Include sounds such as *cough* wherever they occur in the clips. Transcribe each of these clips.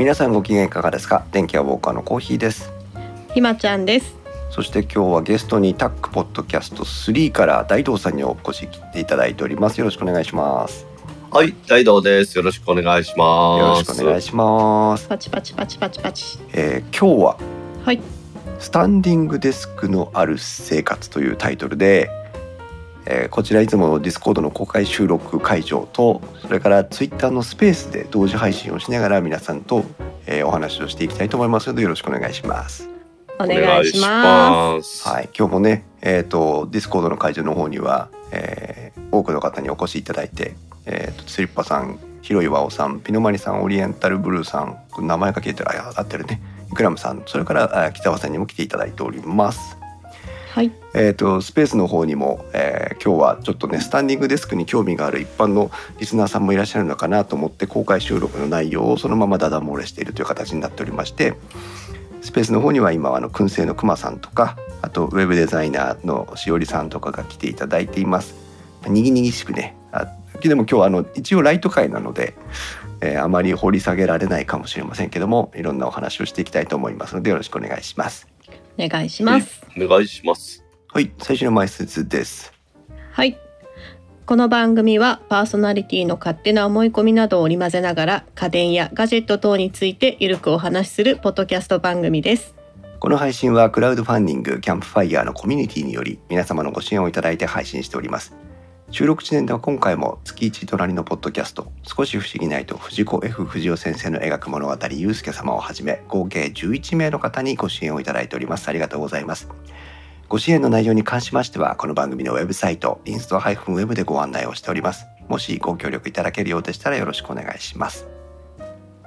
皆さんご機嫌いかがですか？電気屋ウォーカーのコーヒーです。ひまちゃんです。そして今日はゲストにタックポッドキャスト3から大道さんにお越しいただいております。よろしくお願いします。はい、大道です。よろしくお願いします。よろしくお願いします、パチパチパチパチパチ。えー今日ははい。スタンディングデスクのある生活というタイトルで、えーこちらいつもの Discord の公開収録会場とそれからツイッターのスペースで同時配信をしながら皆さんと、えーお話をしていきたいと思いますのでよろしくお願いします。お願いしますす。はい、今日もね、えー、と Discord の会場の方には、えー多くの方にお越しいただいて、えー、とスリッパさんひろいわおさんピノマリさんオリエンタルブルーさん名前が聞いたらあや合ってるねイクラムさんそれからあ北川さんにも来ていただいております。はいえー、とスペースの方にも、えー今日はちょっとねスタンディングデスクに興味がある一般のリスナーさんもいらっしゃるのかなと思って公開収録の内容をそのままダダ漏れしているという形になっておりましてスペースの方には今あの燻製のくまさんとかあとウェブデザイナーのしおりさんとかが来ていただいています。にぎにぎしくねあでも今日はあの一応ライト会なので、えーあまり掘り下げられないかもしれませんけどもいろんなお話をしていきたいと思いますのでよろしくお願いします。お願いしますお願いします。はい最初の前説です。はいこの番組はパーソナリティの勝手な思い込みなどを織り交ぜながら家電やガジェット等についてゆるくお話しするポッドキャスト番組ですこの配信はクラウドファンディングキャンプファイヤーのコミュニティにより皆様のご支援をいただいて配信しております収録地点では今回も月一隣のポッドキャスト少し不思議ないと藤子 F 不二雄先生の描く物語ゆうすけ様をはじめ合計11名の方にご支援をいただいております。ありがとうございます。ご支援の内容に関しましてはこの番組のウェブサイトインスト -web でご案内をしております。もしご協力いただけるようでしたらよろしくお願いします。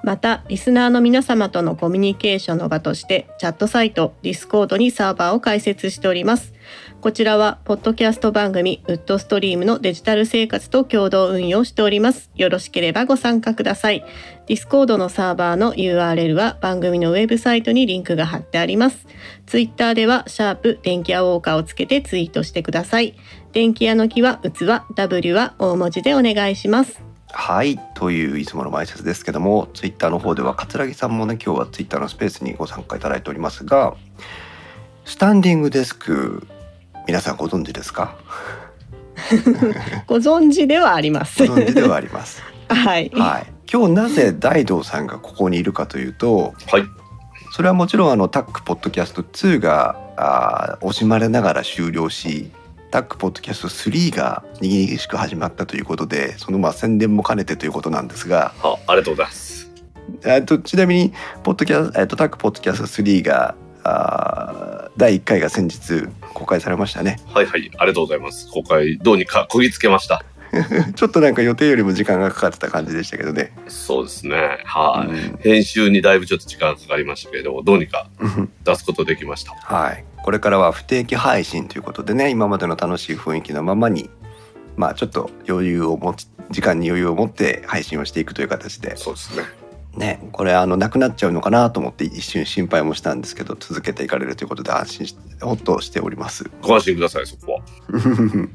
またリスナーの皆様とのコミュニケーションの場としてチャットサイト Discord にサーバーを開設しております。こちらはポッドキャスト番組ウッドストリームのデジタル生活と共同運用しております。よろしければご参加ください。 Discord のサーバーの URL は番組のウェブサイトにリンクが貼ってあります。ツイッターではシャープ電気屋ウォーカーをつけてツイートしてください。電気屋の木は器 W は大文字でお願いします。はいといういつもの前説ですけどもツイッターの方では桂木さんもね今日はツイッターのスペースにご参加いただいておりますがスタンディングデスク皆さんご存知ですか？*laughs* ご存知ではあります。ご存知ではあります。*laughs* はい、はい。今日なぜ大道さんがここにいるかというとはい。それはもちろんあのタックポッドキャスト2があー惜しまれながら終了しタックポッドキャスト3がにぎにぎしく始まったということでそのまあ宣伝も兼ねてということなんですがあ、ありがとうございます。えっとちなみにポッドキャスえっとタックポッドキャスト3があー第1回が先日公開されましたねはいはい、ありがとうございます。公開どうにかこぎつけました。*laughs* ちょっとなんか予定よりも時間がかかってた感じでしたけどね、そうですね。はい。うん編集にだいぶちょっと時間かかりましたけれども、どうにか出すことできました。はいこれからは不定期配信ということでね今までの楽しい雰囲気のままにまあちょっと余裕を持ち時間に余裕を持って配信をしていくという形でそうですね。ねこれあのなくなっちゃうのかなと思って一瞬心配もしたんですけど続けていかれるということで安心しほっとしております。ご安心ください、そこは。*laughs*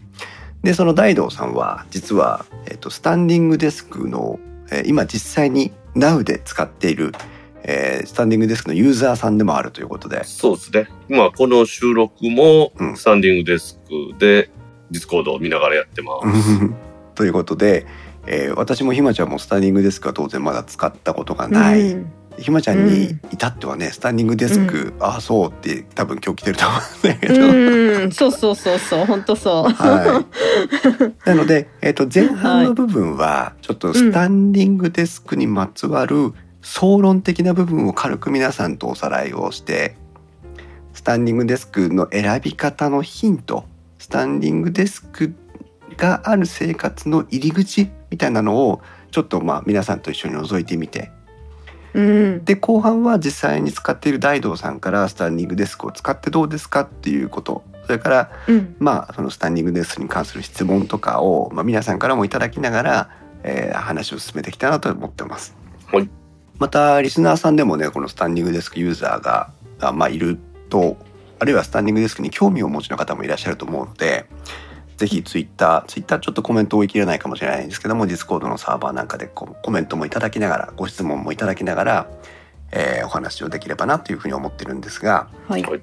でその大道さんは実は、えっとスタンディングデスクの、えー今実際に Now で使っている、えースタンディングデスクのユーザーさんでもあるということでそうですね。今、この収録もうん、スタンディングデスクで、 Discord を見ながらやってます。*laughs* ということで、えー私もひまちゃんもスタンディングデスクは当然まだ使ったことがない、うん。ひまちゃんにうん。至ってはねスタンディングデスク、ああそうって多分今日来てると思うんだけど、うん、そうそうそうそう、本当そう。はい、*laughs* なので、えー、と前半の部分はちょっとスタンディングデスクにまつわる総論的な部分を軽く皆さんとおさらいをしてスタンディングデスクの選び方のヒントスタンディングデスクがある生活の入り口みたいなのをちょっとまあ皆さんと一緒に覗いてみて。うん、で後半は実際に使っている大道さんからスタンディングデスクを使ってどうですかっていうこと。それからうん、まあそのスタンディングデスクに関する質問とかを、まあ、皆さんからもいただきながら、えー話を進めていきたいなと思ってます。はい。またリスナーさんでもねこのスタンディングデスクユーザーがあまあいるとあるいはスタンディングデスクに興味をお持ちの方もいらっしゃると思うのでぜひツイッターツイッターちょっとコメント追い切れないかもしれないんですけども Discord のサーバーなんかでこうコメントもいただきながらご質問もいただきながら、えーお話をできればなというふうに思ってるんですがはい。はい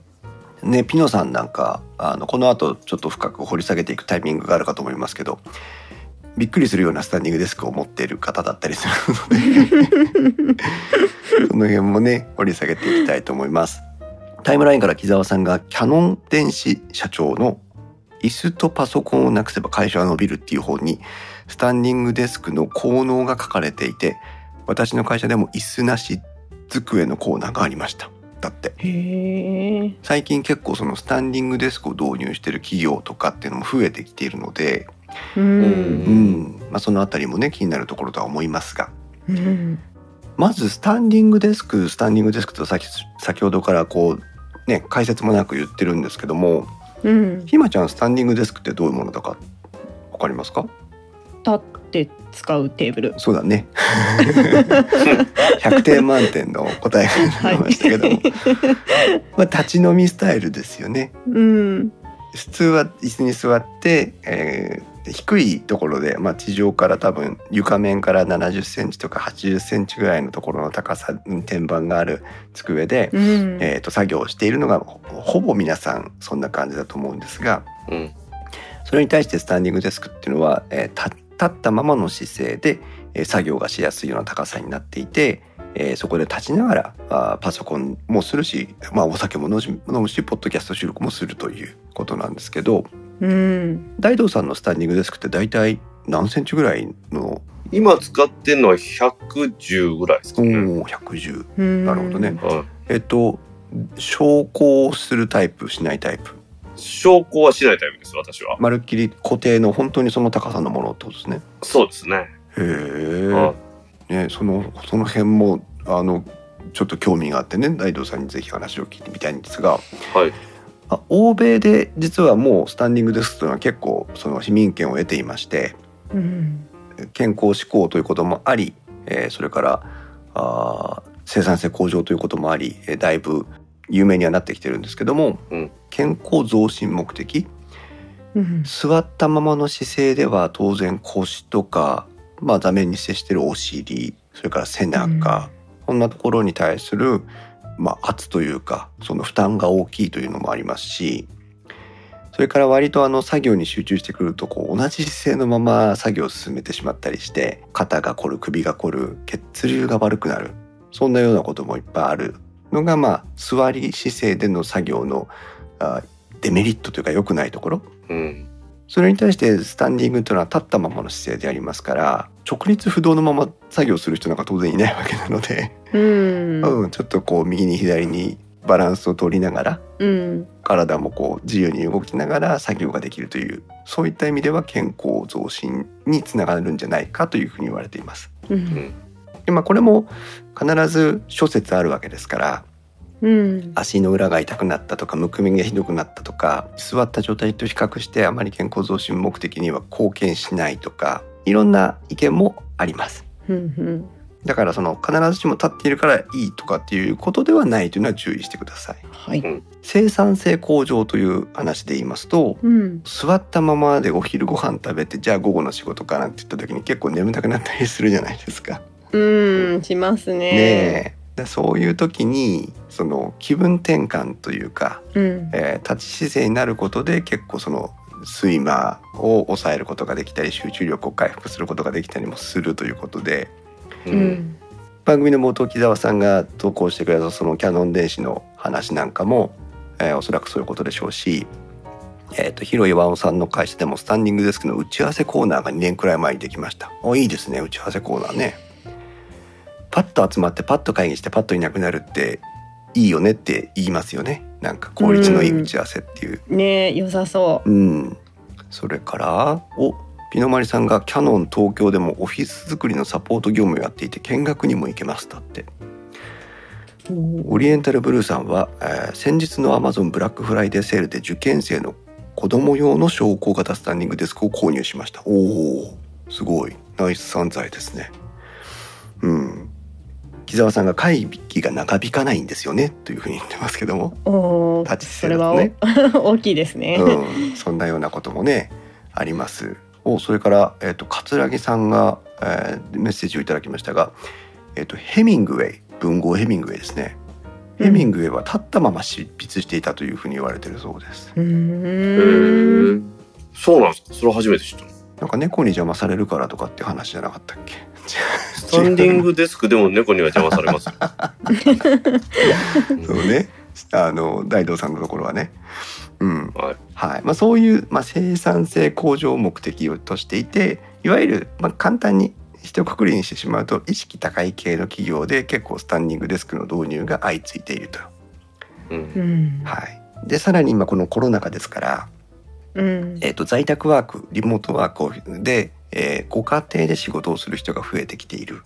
ねピノさんなんかあのこの後ちょっと深く掘り下げていくタイミングがあるかと思いますけどびっくりするようなスタンディングデスクを持っている方だったりするのでその辺もね掘り下げていきたいと思います。タイムラインから木澤さんがキャノン電子社長の椅子とパソコンをなくせば会社は伸びるっていう本にスタンディングデスクの効能が書かれていて私の会社でも椅子なし机のコーナーがありました。だって。最近結構そのスタンディングデスクを導入してる企業とかっていうのも増えてきているので、う。うんんまあ、そのあたりもね気になるところとは思いますがうん。まずスタンディングデスクスタンディングデスクと先先ほどからこうね解説もなく言ってるんですけどもうん。ひまちゃんスタンディングデスクってどういうものだか？わかりますか？立って使うテーブル。そうだね *laughs* 100点満点の答えが出ましたけども、まあ、立ち飲みスタイルですよねうん。普通は椅子に座って、えー低いところで、まあ、地上から多分床面から70センチとか80センチぐらいのところの高さうん天板がある机で、うん。えー、と作業をしているのがほほぼ皆さんそんな感じだと思うんですがうん。それに対してスタンディングデスクっていうのは、えー立立ったままの姿勢で、えー作業がしやすいような高さになっていて、えーそこで立ちながらあーパソコンもするし、まあ、お酒も飲むしポッドキャスト収録もするということなんですけどうん。大道さんのスタンディングデスクって大体何センチぐらいの、今使ってるのは110ぐらいですかね。おー110うん。なるほどね。はいえっと昇降するタイプしないタイプ？昇降はしないタイプです、私は。まるっきり固定の本当にその高さのものってことですね。そうですね。へはえ。ねそのその辺もあのちょっと興味があってね大道さんにぜひ話を聞いてみたいんですが、はい。あ欧米で実はもうスタンディングデスクというのは結構その市民権を得ていましてうん。健康志向ということもあり、えーそれからあー生産性向上ということもあり、えーだいぶ有名にはなってきてるんですけども、うん健康増進目的うん。座ったままの姿勢では当然腰とか、まあ、座面に接してるお尻それから背中、こんなところに対する、まあ、圧というかその負担が大きいというのもありますしそれから割とあの作業に集中してくるとこう同じ姿勢のまま作業を進めてしまったりして肩が凝る首が凝る血流が悪くなるそんなようなこともいっぱいあるのがまあ座り姿勢での作業のあデメリットというか良くないところうん。それに対してスタンディングというのは立ったままの姿勢でありますから直立不動のまま作業する人なんか当然いないわけなので、うん。うん、ちょっとこう右に左にバランスを取りながらうん。体もこう自由に動きながら作業ができるというそういった意味では健康増進につながるんじゃないかというふうに言われています。うん。でまあ、これも必ず諸説あるわけですからうん。足の裏が痛くなったとかむくみがひどくなったとか座った状態と比較してあまり健康増進目的には貢献しないとかいろんな意見もありますうん。だからその必ずしも立っているからいいとかっていうことではないというのは注意してくださいはい。生産性向上という話で言いますとうん。座ったままでお昼ご飯食べてじゃあ午後の仕事かなって言った時に結構眠たくなったりするじゃないですかうん。しますね。ねえでそういう時にその気分転換というかうん。えー立ち姿勢になることで結構その睡魔を抑えることができたり集中力を回復することができたりもするということでう。うん。ん。番組の冒頭木澤さんが投稿してくれたそのキャノン電子の話なんかも、えーおそらくそういうことでしょうし、えー、と広岩尾さんの会社でもスタンディングデスクの打ち合わせコーナーが2年くらい前にできました。おいいですね打ち合わせコーナーね。パッと集まってパッと会議してパッといなくなるっていいよねって言いますよね。なんか効率のいい打ち合わせっていう。ね良さそうん、それからおピノマリさんがキャノン東京でもオフィス作りのサポート業務をやっていて見学にも行けます。だって。う。オリエンタルブルーさんは、えー先日のアマゾンブラックフライデーセールで受験生の子供用の昇降型スタンディングデスクを購入しました。おおすごい。ナイス散財ですね。うん。木澤さんが会議が長引かないんですよね。というふうに言ってますけども。おちそれは *laughs* 大きいですね。うん、そんなようなこともねあります。おそれから、えっと桂木さんが、えーメッセージをいただきましたが、えっとヘミングウェイ文豪ヘミングウェイですね。ヘミングウェイは立ったまま執筆していたというふうに言われているそうです。うへ。そうなんですか？それ初めて知ったの。なんか猫に邪魔されるからとかって話じゃなかったっけ？スタンディングデスクでも猫には邪魔されますよ。*laughs* そうね。あの大道さんのところはね。うん。はい。はい。まあそういうまあ生産性向上を目的としていて、いわゆるまあ簡単に一括りにしてしまうと意識高い系の企業で結構スタンディングデスクの導入が相次いでいると。うんう。ん。はい。でさらに今このコロナ禍ですから、うん。えっ、と在宅ワーク、リモートワークをで、えーご家庭で仕事をする人が増えてきている。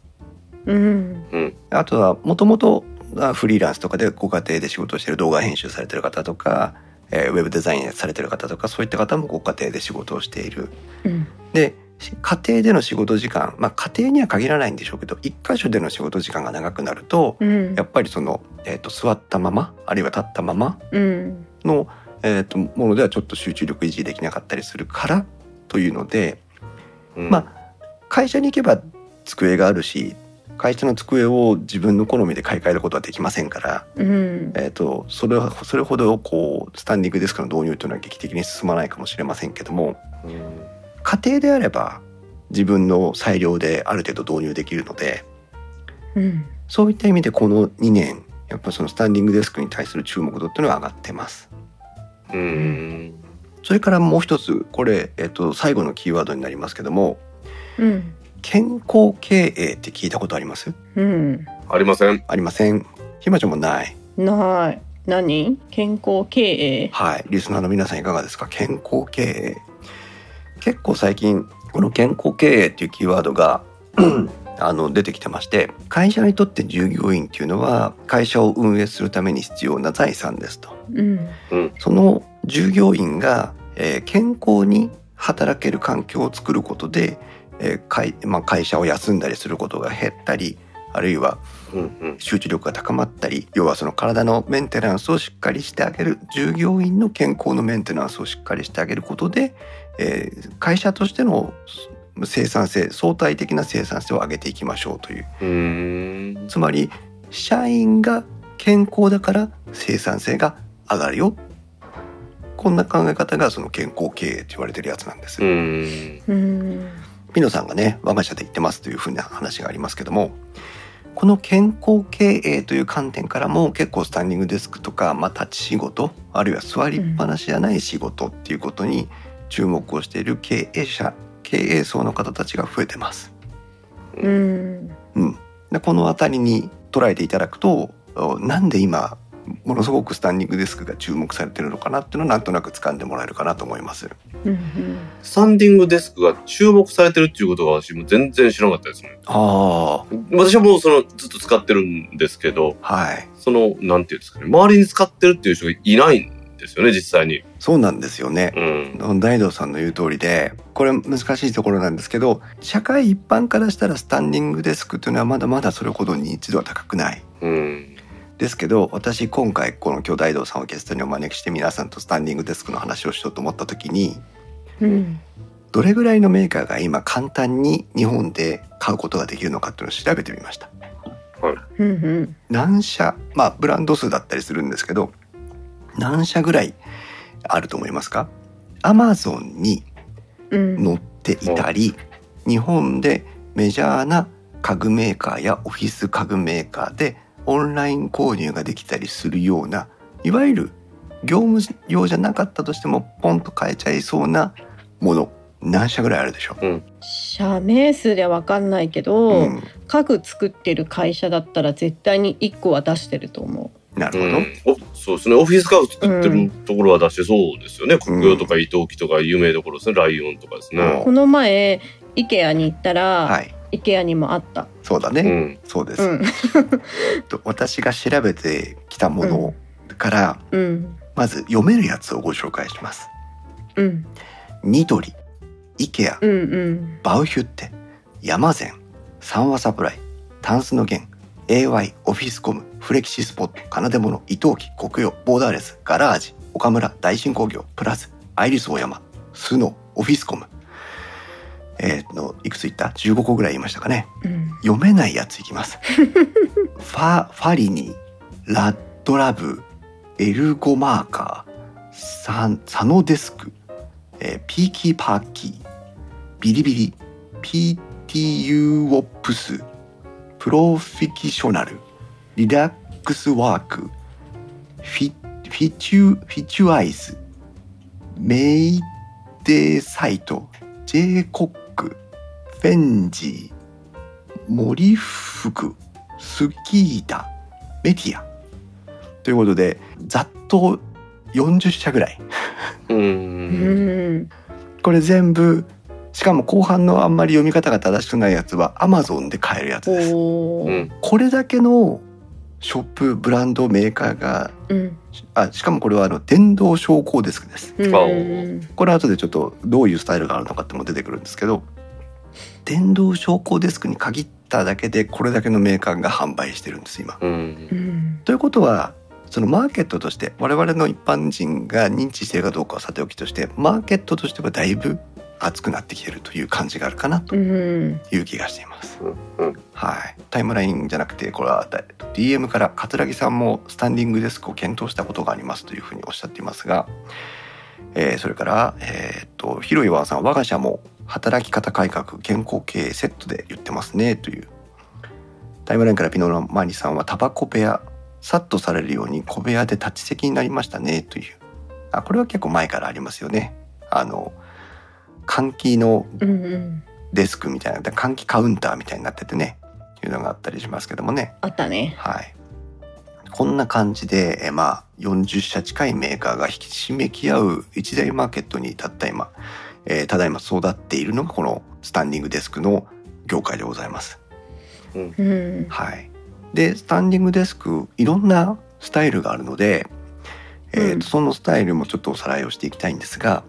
うん。うん。あとはもともとフリーランスとかでご家庭で仕事をしている動画編集されている方とか、えーウェブデザインされている方とかそういった方もご家庭で仕事をしている。うん。でし家庭での仕事時間、まあ、家庭には限らないんでしょうけど一箇所での仕事時間が長くなるとうんやっぱりその、えー、と座ったままあるいは立ったままうん。の、えー、とものではちょっと集中力維持できなかったりするからというのでうんま会社に行けば机があるし会社の机を自分の好みで買い替えることはできませんから、うん。えー、とそれはそれほどこうスタンディングデスクの導入というのは劇的に進まないかもしれませんけどもうん家庭であれば自分の裁量である程度導入できるのでうん。そういった意味でこの2年やっぱそのスタンディングデスクに対する注目度っていうのは上がってます。うん。それからもう一つこれ、えっと最後のキーワードになりますけどもうん。健康経営って聞いたことあります？うん。ありません。ありませんひまちゃんもないない。何？健康経営？はいリスナーの皆さんいかがですか？健康経営結構最近この健康経営っていうキーワードが *clears throat* あの出てきてまして会社にとって従業員っていうのは会社を運営するために必要な財産ですとうん。その従業員が、えー健康に働ける環境を作ることで、えー会まあ、会社を休んだりすることが減ったりあるいは。集中力が高まったり要はその体のメンテナンスをしっかりしてあげる従業員の健康のメンテナンスをしっかりしてあげることで、えー会社としての生産性相対的な生産性を上げていきましょうという。つまり社員が健康だから生産性が上がるよこんな考え方がその健康経営って言われてるやつなんです。ピノさんがね我が社で言ってますというふうな話がありますけどもこの健康経営という観点からも結構スタンディングデスクとか、まあ、立ち仕事あるいは座りっぱなしじゃない仕事っていうことに注目をしている経営者経営層の方たちが増えてます。うん。うん、でこの辺りに捉えていただくとおなんで今ものすごくスタンディングデスクが注目されてるのかなっていうのをなんとなく掴んでもらえるかなと思います。うん。スタンディングデスクが注目されてるっていうことが私も全然知らなかったですね。あ私はもうそのずっと使ってるんですけど、あはいその、なんていうんですかね、周りに使ってるっていう人がいないんですよね、実際に。そうなんですよね。うん。大道さんの言う通りでこれ難しいところなんですけど社会一般からしたらスタンディングデスクというのはまだまだそれほど認知度は高くない。うん。ですけど私今回この今日大道さんをゲストにお招きして皆さんとスタンディングデスクの話をしようと思った時にうん。どれぐらいのメーカーが今簡単に日本で買うことができるのかっていうのを調べてみました。うん。うん。何社まあブランド数だったりするんですけど何社ぐらいあると思いますか？アマゾンにうん。載っていたり日本でメジャーな家具メーカーやオフィス家具メーカーでオンライン購入ができたりするようないわゆる業務用じゃなかったとしてもポンと買えちゃいそうなもの何社ぐらいあるでしょう、社名数ではわかんないけど、うん、家具作ってる会社だったら絶対に一個は出してると思なるほど、うんおそうですね。オフィス家具作ってるところは出してそうですよね。国用とか伊藤木とか有名どころですね。ライオンとかですう。ね。この前 IKEA に行ったら、はい、IKEA にもあった。そうだね、うん。そうです、うん。*laughs* と私が調べてきたものから、うん。まず読めるやつをご紹介しますうん。ニトリ、イケア、うん。うん。バウヒュッテ、ヤマゼン、三和サプライ、タンスの弦、AY、オフィスコム、フレキシスポット、カナデモノ、伊藤木、国用、ボーダーレス、ガラージ、岡村、大新工業、プラス、アイリスオーヤマ、スノ、オフィスコム。えー、の、いくつ言った ?15 個ぐらい言いましたかね。うん読めないやついきます。*laughs* ファ、ファリニ、ラッドラブ、エルゴマーカー、ササノデスク、えーピーキーパーキー、ビリビリ、PTU オップス、プロフィキショナル、リラックスワーク、フィフィチュフィチュアイズ、メイデーサイト、ジェイコッェンジー、森福スキーダメディア。ということでざっと40社ぐらい。これ全部しかも後半のあんまり読み方が正しくないやつは Amazon で買えるやつです。これだけのショップブランドメーカーがうん。あしかもこれはあの電動昇降デスクです。うん。あこれ後でちょっとどういうスタイルがあるのかっても出てくるんですけど電動昇降デスクに限っただけでこれだけのメーカーが販売してるんです今。う。うんんということはそのマーケットとして我々の一般人が認知しているかどうかはさておきとしてマーケットとしてはだいぶ熱くなってきてるという感じがあるかなとうんいう気がしています。うん。はい、タイムラインじゃなくてこれはだ DM から桂木さんもスタンディングデスクを検討したことがありますというふうにおっしゃっていますが、えーそれから、えーっと広岩さん我が社も働き方改革健康経営セットで言ってますねという。タイムラインからピノのマニさんはタバコ部屋サッとされるように小部屋で立ち席になりましたねという。あこれは結構前からありますよね。あの換気のうんうんデスクみたいな換気カウンターみたいになっててねいうのがあったりしますけどもね。あったね。はい。こんな感じでえまあ40社近いメーカーがひしめき合う一大マーケットにたった今、えーただいま育っているのがこのスタンディングデスクの業界でございます。うん。はい。でスタンディングデスクいろんなスタイルがあるので、えーとうん。そのスタイルもちょっとおさらいをしていきたいんですが、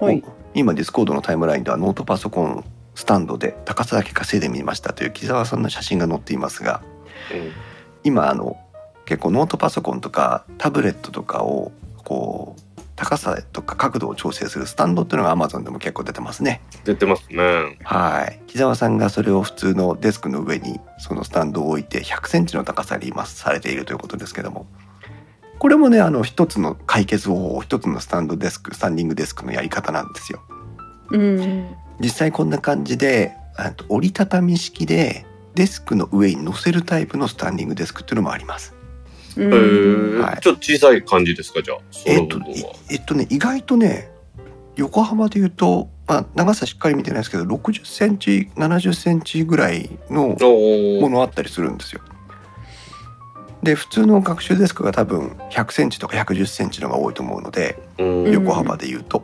はい。今ディスコードのタイムラインではノートパソコンスタンドで高さだけ稼いでみましたという木澤さんの写真が載っていますが今あの結構ノートパソコンとかタブレットとかをこう高さとか角度を調整するスタンドっていうのが Amazon でも結構出てますね。出てますね。はい木澤さんがそれを普通のデスクの上にそのスタンドを置いて100センチの高さに今されているということですけどもこれもねあの一つの解決方法一つのスタンドデスクスタンディングデスクのやり方なんですよ。うん実際こんな感じであと折りたたみ式でデスクの上に乗せるタイプのスタンディングデスクっていうのもあります。うえんはいー、ちょっと小さい感じですかじゃあ。そえっと。えっとね意外とね横浜で言うと、まあ、長さしっかり見てないですけど60センチ70センチぐらいの。ものあったりするんですよ。で普通の学習デスクが多分100センチとか110センチのが多いと思うのでうん。横幅で言うと。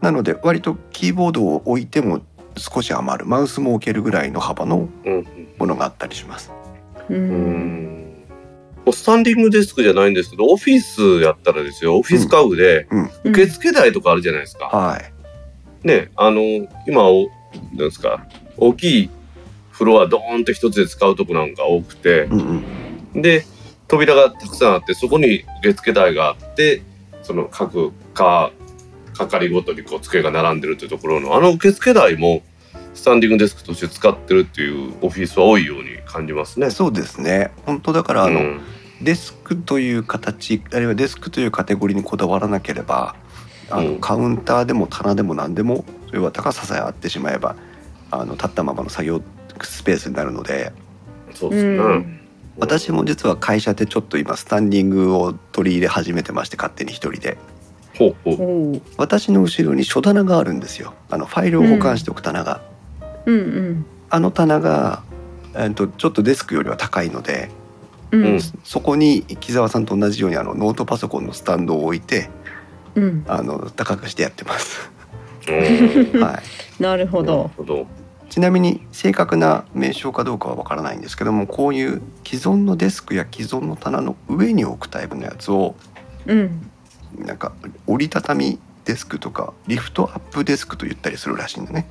なので割とキーボードを置いても少し余るマウスも置けるぐらいの幅のうん。ものがあったりします。ううんスタンディングデスクじゃないんですけど、オフィスやったらですよ、オフィス家具で、うん受付台とかあるじゃないですか。はい。ね、あの、今、おなんですか、大きいフロアドーンと一つで使うとこなんか多くて、うんうん。で、扉がたくさんあって、そこに受付台があって、その各か、係ごとにこう机が並んでるっていうところの、あの受付台も、スタンディングデスクとして使ってるっていうオフィスは多いように感じますね。そうですね。本当だからあの、うんデスクという形あるいはデスクというカテゴリーにこだわらなければあの、うんカウンターでも棚でも何でもそれは高ささえあってしまえばあの立ったままの作業スペースになるのでそうですね。うん私も実は会社でちょっと今スタンディングを取り入れ始めてまして勝手に一人でほうほう。私の後ろに書棚があるんですよあのファイルを保管しておく棚が、うんうん。あの棚が、えっとちょっとデスクよりは高いのでうん。うん。そこに木澤さんと同じようにあのノートパソコンのスタンドを置いてうん。あの高くしてやってます。うん。*laughs* はい、なるほなるどほど。ちなみに正確な名称かどうかはわからないんですけどもこういう既存のデスクや既存の棚の上に置くタイプのやつをうん。なんか折りたたみデスクとかリフトアップデスクと言ったりするらしいんだね。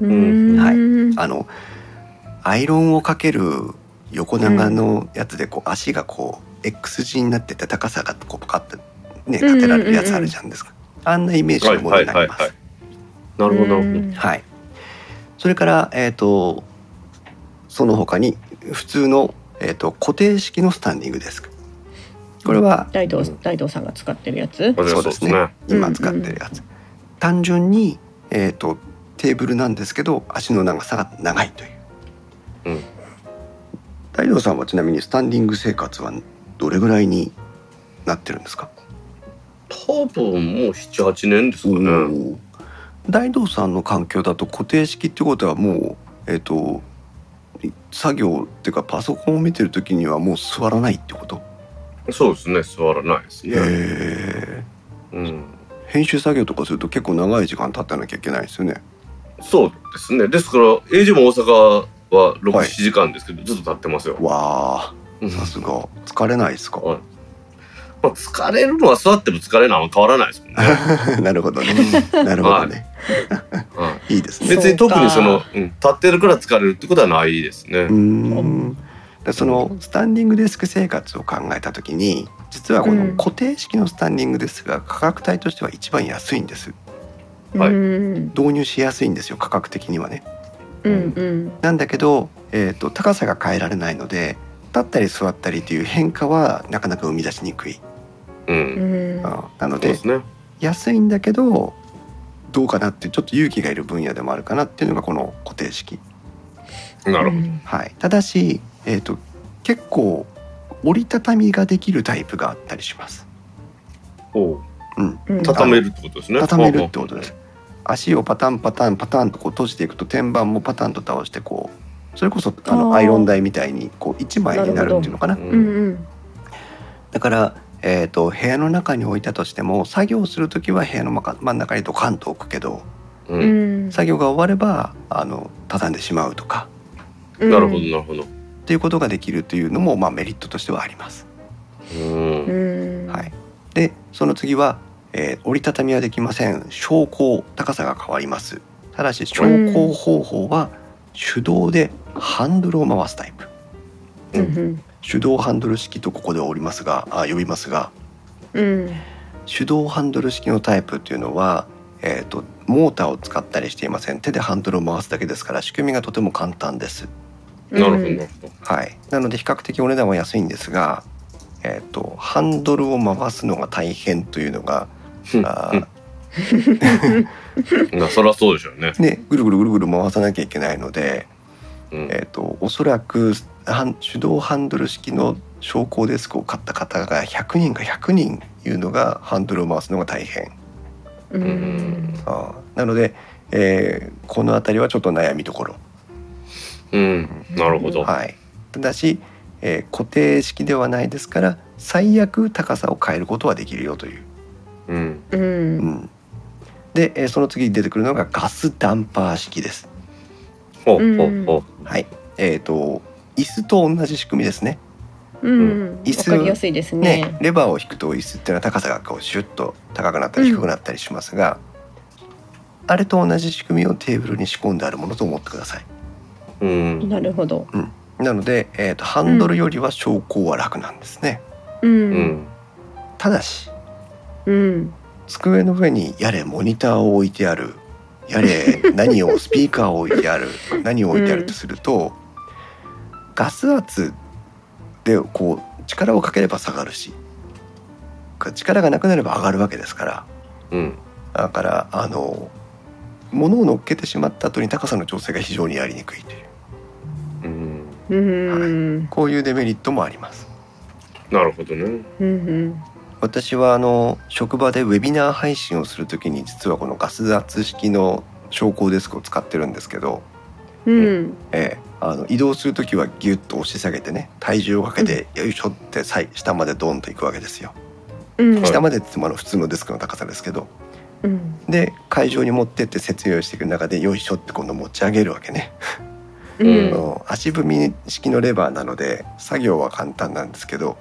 うんはいうんあのアイロンをかける横長のやつでこう足がこう X 字になってて高さがこうパカッてね立てられるやつあるじゃんですか。あんなイメージのものになります。なるほどなるほど。うんはい。それからえっ、とその他に普通のえっ、と固定式のスタンディングデスク。これは大道うん大道さんが使ってるやつ。そうですね。今使ってるやつ。単純にえっ、とテーブルなんですけど足の長さが長いという。うん大道さんはちなみにスタンディング生活はどれぐらいになってるんですか？多分もう七八年ですかね。大道さんの環境だと固定式ってことはもうえっ、と作業っていうかパソコンを見てる時にはもう座らないってこと？そうですね。座らないですへね。え。うん。編集作業とかすると結構長い時間経たなきゃいけないですよね。そうですね。ですから AG も大阪は六はい七時間ですけど、ずっと立ってますよ。わうんあ、さすが疲れないですか？はいまあ疲れるのは座っても疲れるのは変わらないですもんね。*laughs* なるほどね。なるほどね。はい *laughs* いですね。別に特にそのそう、うん、立ってるから疲れるってことはないですねうー。ん。でそのスタンディングデスク生活を考えた時に実はこのうん固定式のスタンディングデスクが価格帯としては一番安いんですはい。うん。導入しやすいんですよ価格的にはね。うんうん。なんだけど、えー、と高さが変えられないので立ったり座ったりという変化はなかなか生み出しにくい、う。うん。んあなのでね。安いんだけどどうかなってちょっと勇気がいる分野でもあるかなっていうのがこの固定式。なるほど。はい、ただし、えー、と結構折りたたみができるタイプがあったりします。ほうん、うんう畳めるってことですね。畳めるってことです。足をパタンパタンパタンとこう閉じていくと天板もパタンと倒してこうそれこそあのアイロン台みたいにこう一枚になるっていうのかなう。うんんうんだから、えー、と部屋の中に置いたとしても作業する時は部屋の真真ん中にドカンと置くけどう。うんん作業が終わればあの畳んでしまうとかうんなるほど、なるほど。っていうことができるというのも、まあ、メリットとしてはあります。うんう。んはい、でその次は、えー折りたたみはできません。昇降高さが変わります。ただし昇降方法は手動でハンドルを回すタイプ。うん手動ハンドル式とここでおりますがあ呼びますが。うん。手動ハンドル式のタイプっていうのは、えー、とモーターを使ったりしていません。手でハンドルを回すだけですから仕組みがとても簡単です。うんなるほど、なるほど。はい、なので比較的お値段は安いんですが、えー、とハンドルを回すのが大変というのがあー *laughs* まあ、そりゃそうでしょうね。ね、ぐるぐるぐるぐる回さなきゃいけないので、うん。えー、とおそらくハン手動ハンドル式の昇降デスクを買った方が100人か100人いうのがハンドルを回すのが大変。うん。うん。あーなので、えーこの辺りはちょっと悩みどころ、うん。なるほど。はい、ただし、えー固定式ではないですから最悪高さを変えることはできるよという、うん。ううんん、で、えーその次に出てくるのがガスダンパー式です。ほうほうほはいえー、と椅子と同じ仕組みですねうん椅子わかりやすいですねねレバーを引くと椅子っていうのは高さがこうシュッと高くなったり低くなったりしますが、あれと同じ仕組みをテーブルに仕込んであるものと思ってください。う。うん。なるほどなので、えー、とハンドルよりは昇降は楽なんですね。ううんん。ただしうん机の上にやれモニターを置いてあるやれ *laughs* 何をスピーカーを置いてある何を置いてあるとすると、ガス圧でこう力をかければ下がるし力がなくなれば上がるわけですからうん。だからあの物を乗っけてしまった後に高さの調整が非常にやりにくいといううん。うんこういうデメリットもあります。なるほどね。うん私はあの職場でウェビナー配信をするときに実はこのガス圧式の昇降デスクを使ってるんですけど、うん。ええあの移動する時はギュッと押し下げてね体重をかけてよいしょってさい下までドンといくわけですよ。うん。下までってあの普通のデスクの高さですけど。うん。で会場に持ってって説明をしていく中でよいしょって今度持ち上げるわけね。うん。足踏み式のレバーなので作業は簡単なんですけど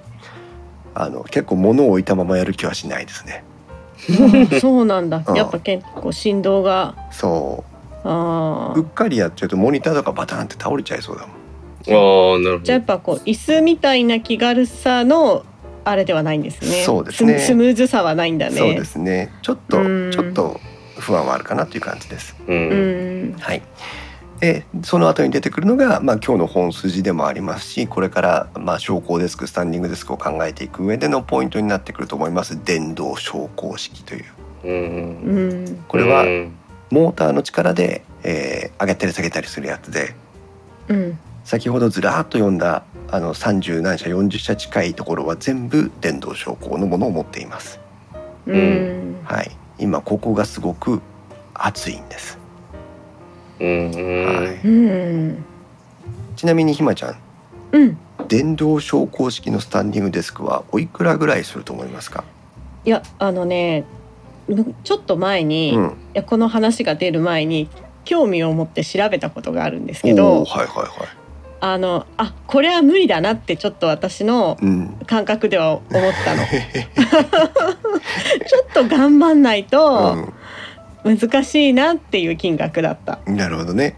あの結構物を置いたままやる気はしないですね。あ *laughs* そうなんだうんやっぱ結構振動がそあううっかりやっちゃうとモニターとかバタンって倒れちゃいそうだもん。ああ、なるほどじゃあやっ。ぱこう椅子みたいな気軽さのあれではないんですねそうですねスムーズさはないんだねそうですねちょっとうんちょっと不安はあるかなという感じです。う。うんんはい。でその後に出てくるのが、まあ、今日の本筋でもありますしこれから、まあ、昇降デスクスタンディングデスクを考えていく上でのポイントになってくると思います。電動昇降式という。これはうん。モーターの力で、えー上げたり下げたりするやつでうん。先ほどずらーっと読んだあの30何社40社近いところは全部電動昇降のものを持っています。うん。はい、今ここがすごく熱いんです。うん。はい、うん。ちなみにひまちゃんうん。電動昇降式のスタンディングデスクはおいくらぐらいすると思いますか、いやあのねむちょっと前に、いうん、やこの話が出る前に興味を持って調べたことがあるんですけおどーはいはいはい。あのあこれは無理だなってちょっと私のうん、感覚では思ったの。*laughs* *laughs* ちょっと頑張んないと難しいなっていう金額だった。うん、なるほどね。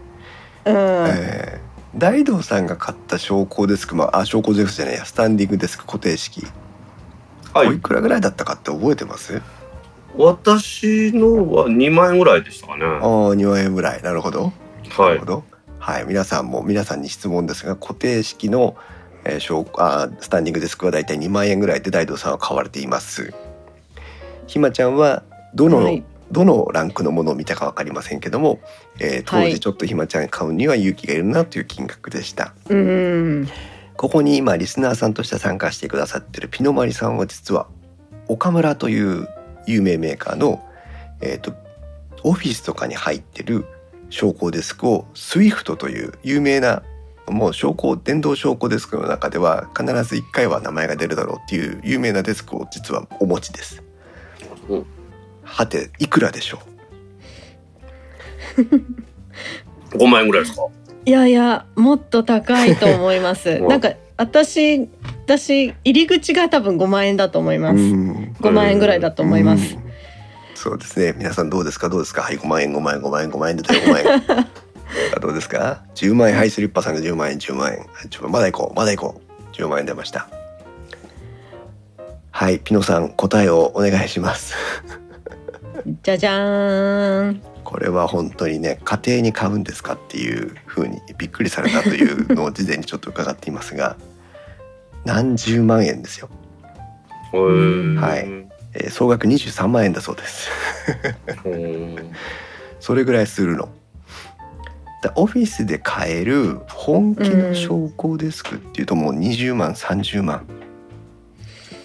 うん、えー大道さんが買った昇降デスク、まあ、あ昇降デスクじゃないやスタンディングデスク固定式、はい。おいくらぐらいだったかって覚えてます？私のは2万円ぐらいでしたかね。ああ2万円ぐらいなるほど。なはいるほ。ど。はい、皆さんも皆さんに質問ですが固定式の、えー、昇あースタンディングデスクはだいたい2万円ぐらいで大道さんは買われています。ひまちゃんはどの、はいどのランクのものを見たかわかりませんけども、えー当はい時ちょっとひまちゃん買うには勇気がいるなという金額でした。うんここに今リスナーさんとして参加してくださってるピノマリさんは実は岡村という有名メーカーの、えー、とオフィスとかに入ってる昇降デスクを SWIFT という有名なもう昇降電動昇降デスクの中では必ず1回は名前が出るだろうっていう有名なデスクを実はお持ちです。うんはていくらでしょ5 *laughs* 万円ぐらいですか？いやいやもっと高いと思いますうん *laughs* なんか私私入り口が多分5万円だと思います、ううん5万円ぐらいだと思います、うんそうですね。皆さんどうですか？どうですか？はい、5万円、5万円、5万円、5万円で5万円。あどうですか ?10 *laughs* 万円、はい、スリッパさんが10万円、10万円。ちょまだ行こう、まだ行こう。10万円出ました。はい、ピノさん、答えをお願いします。じゃじゃーんこれは本当にね、家庭に買うんですかっていうふうにびっくりされたというのを事前にちょっと伺っていますが、何十万円ですよ。うんはいえー総額23万円だそうです。う *laughs* んそれぐらいするの。だオフィスで買える本気の昇降デスクっていうともう20万30万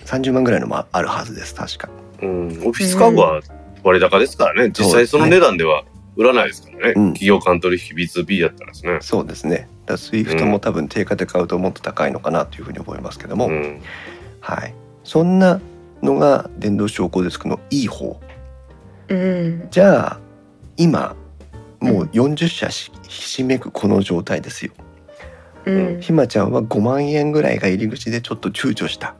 30万ぐらいのもあるはずです確か。うんオフィス家具は割高ですからね。実際その値段では売らないですからね。うん企業間取引 B2B やったらですね。そうですね。だスイフトも多分定価で買うともっと高いのかなというふうに思いますけども、うんはい。そんなのが電動昇降デスクのいい方。うんじゃあ今もう40社しひしめくこの状態ですよ。うんひまちゃんは5万円ぐらいが入り口でちょっと躊躇した。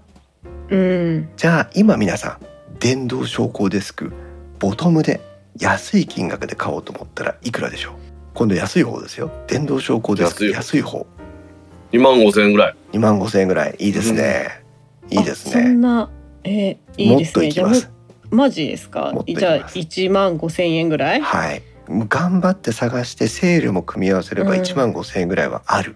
うんじゃあ今皆さん電動昇降デスクボトムで安い金額で買おうと思ったらいくらでしょう？今度安い方ですよ。電動昇降デスク。安い方。安い方。2万5千円ぐらい。2万5千円ぐらい。いいですね、いいですあそねんなえーいいですね。もといきます。マジですか？じゃあます。1万5千円ぐらい？はい。頑張って探してセールも組み合わせればうん。1万5千円ぐらいはある、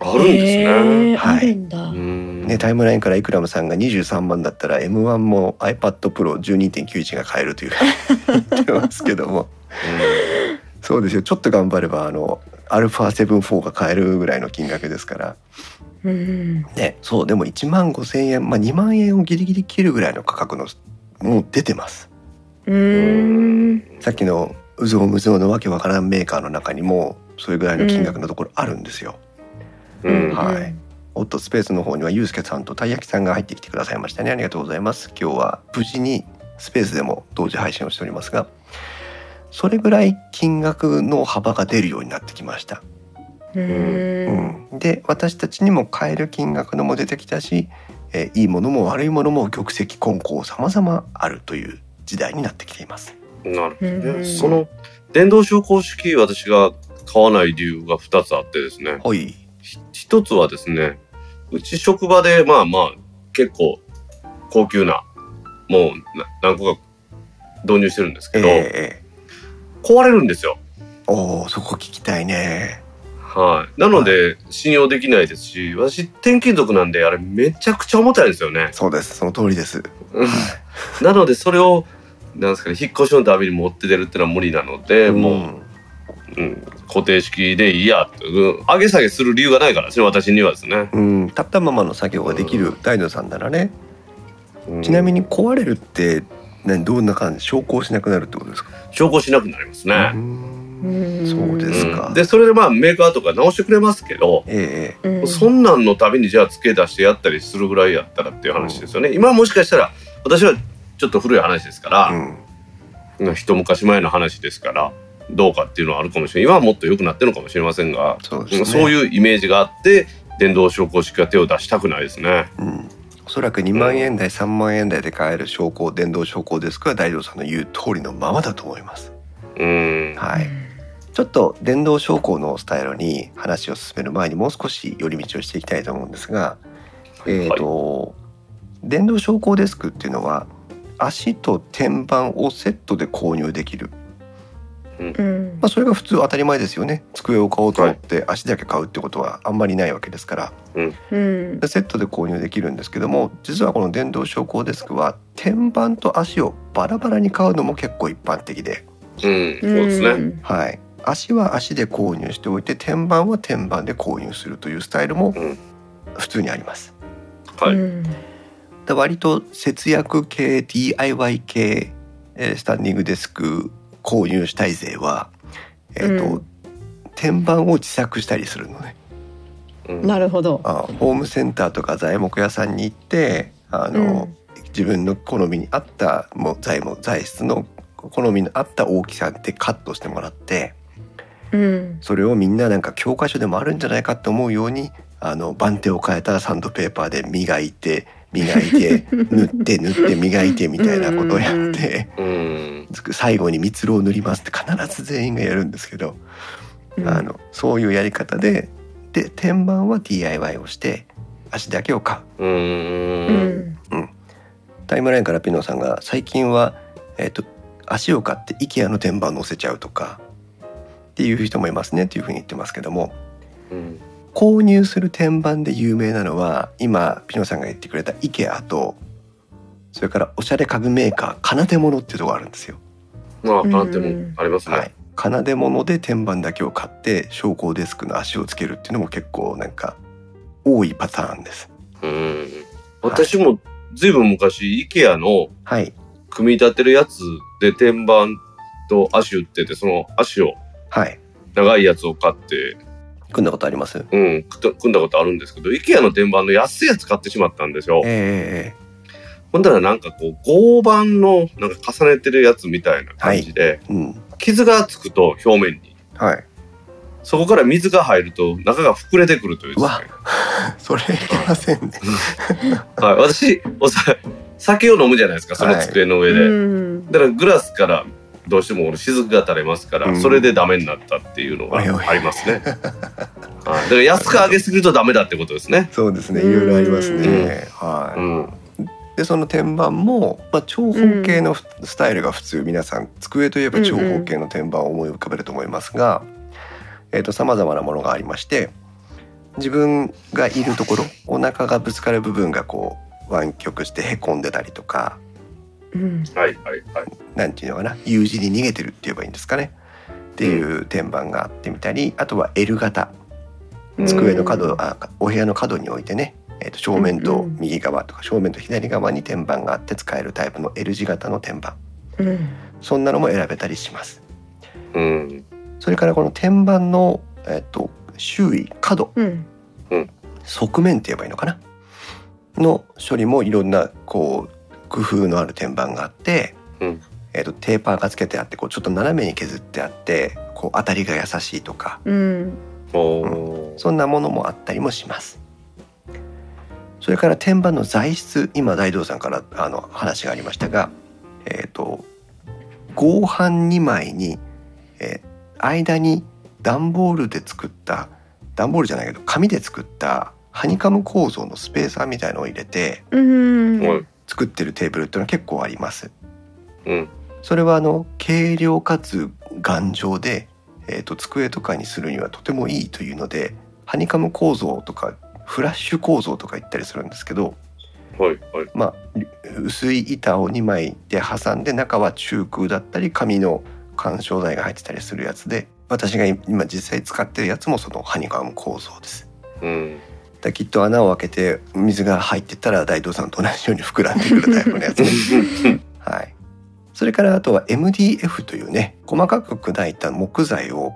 あるんですね。はい。ねタイムラインからイクラムさんが23万だったら M1 も iPad Pro12.91 が買えるという *laughs* 言ってますけども。そうですよ。ちょっと頑張ればあの α7-4 が買えるぐらいの金額ですから。うんねそうでも1万5千円まあ2万円をギリギリ切るぐらいの価格のもう出てます。うーん。さっきのうぞうむぞうのわけわからんメーカーの中にもそれぐらいの金額のところあるんですよ、うん。はい。オットスペースの方にはゆうすけさんとたい焼きさんが入ってきてくださいましたね。ありがとうございます。今日は無事にスペースでも同時配信をしておりますがそれぐらい金額の幅が出るようになってきました。うー。んうん、で私たちにも買える金額のも出てきたし、えーいいものも悪いものも玉石混交様々あるという時代になってきています。なるほどうん。ね。その電動昇降式私が買わない理由が2つあってですね。はい。ひ一つはですね、うち職場でまあまあ結構高級なもうな何個か導入してるんですけど、え壊れるんですよ。おおそこ聞きたいね。はい。なので、信用できないですし、私、転勤族なんで、あれ、めちゃくちゃ重たいんですよね。そうです。その通りです。うん。なので、それを、なんですかね、引っ越しのために持って出るってのは無理なので、もう、うん、固定式でいいや。上げ下げする理由がないからですね、私にはですね。うん、うん、立ったままの作業ができる大道さんならね、うん。ちなみに壊れるって何どんな感じ？昇降しなくなるってことですか、証拠しなくなりますね。うん。そうですか、うん。で、それでまあ、メーカーとか直してくれますけど、ええ。うん。そんなんのためにじゃあ付け出してやったりするぐらいやったらっていう話ですよね。今もしかしたら、私はちょっと古い話ですから、うん。一昔前の話ですからどうかっていうのはあるかもしれない。今はもっと良くなってるのかもしれませんがそうね。そういうイメージがあって電動昇降式は手を出したくないですね。うん、おそらく2万円台3万円台で買える昇降電動昇降デスクは大道さんの言う通りのままだと思います。うん。はい、ちょっと電動昇降のスタイルに話を進める前にもう少し寄り道をしていきたいと思うんですが、えーと電動昇降デスクっていうのは足と天板をセットで購入できる、うん。まあ、それが普通当たり前ですよね。机を買おうと思って足だけ買うってことはあんまりないわけですから。うん。セットで購入できるんですけども実はこの電動昇降デスクは天板と足をバラバラに買うのも結構一般的で、うん、そうですね。ねはい、足は足で購入しておいて天板は天板で購入するというスタイルもうん。普通にあります。はい。で割と節約系 DIY 系えースタンディングデスク購入したい勢は、えーとうん天板を自作したりするのね。うんなるほど。あホームセンターとか材木屋さんに行ってあの、自分の好みに合ったもう材木材質の好みの合った大きさでカットしてもらってうんそれをみんななんか教科書でもあるんじゃないかと思うようにあの番手を変えたサンドペーパーで磨いて磨いて塗って塗って磨いてみたいなことをやってうん。最後に蜜蝋を塗りますって必ず全員がやるんですけど、うんあのそういうやり方でで天板は DIY をして足だけを買う。う。うんんタイムラインからピノさんが最近は、えっと足を買って IKEA の天板乗せちゃうとかっていう人もいますねっていうふうに言ってますけどもうん。購入する天板で有名なのは今ピノさんが言ってくれた IKEA とそれからおしゃれ家具メーカーかなでものっていうところがあるんですよ。まあ、かなってもありますはね。い、かなでもので天板だけを買って昇降デスクの足をつけるっていうのも結構なんか多いパターンです。うん。私もずいぶん昔、IKEA のはい組み立てるやつで天板と足売ってて、その足をはい長いやつを買って、組んだことあります？うん、くと組んだことあるんですけど、IKEA の天板の安いやつ買ってしまったんですよ。えほんだらなんかこう、合板のなんか重ねてるやつみたいな感じで、えうん。傷がつくと表面に、はい。そこから水が入ると中が膨れてくるというです *laughs* それいけませんね。はい、私おさ酒を飲むじゃないですかその机の上で、うん。だからグラスからどうしても雫が垂れますから、うんそれでダメになったっていうのがありますね。*laughs* はい、だから安く上げすぎるとダメだってことですね。そうですねいろいろありますうね。はうん、い。でその天板も、まあ、長方形のスタイルが普通皆さん机といえば長方形の天板を思い浮かべると思いますが、えー、と様々なものがありまして自分がいるところお腹がぶつかる部分がこう湾曲してへこんでたりとかうん。はいはいはい。なんていうのかな？U 字に逃げてるって言えばいいんですかね。っていう天板があってみたりあとは L 型。机の角、うんあお部屋の角に置いてね、えー、と正面と右側とか正面と左側に天板があって使えるタイプの L 字型の天板。うん。そんなのも選べたりします。うん。それからこの天板の、えー、と周囲角。うん。側面って言えばいいのかな？の処理もいろんなこう工夫のある天板があって、うん。えー、とテーパーがつけてあってこうちょっと斜めに削ってあってこう当たりが優しいとか。うん。おー。そんなものもあったりもします。それから天板の材質今大道さんからあの話がありましたが、えー、と合板2枚に、えー間に段ボールで作った段ボールじゃないけど紙で作ったハニカム構造のスペーサーみたいのを入れてうん。はい作ってるテーブルっていうのは結構あります。うんそれはあの軽量かつ頑丈で、えー、と机とかにするにはとてもいいというのでハニカム構造とかフラッシュ構造とか言ったりするんですけど、はいはい。まあ、薄い板を2枚で挟んで中は中空だったり紙の緩衝材が入ってたりするやつで私が今実際使ってるやつもそのハニカム構造です。うん。だきっと穴を開けて水が入ってったら大道さんと同じように膨らんでくるタイプのやつね。はい。それからあとは MDF というね細かく砕いた木材を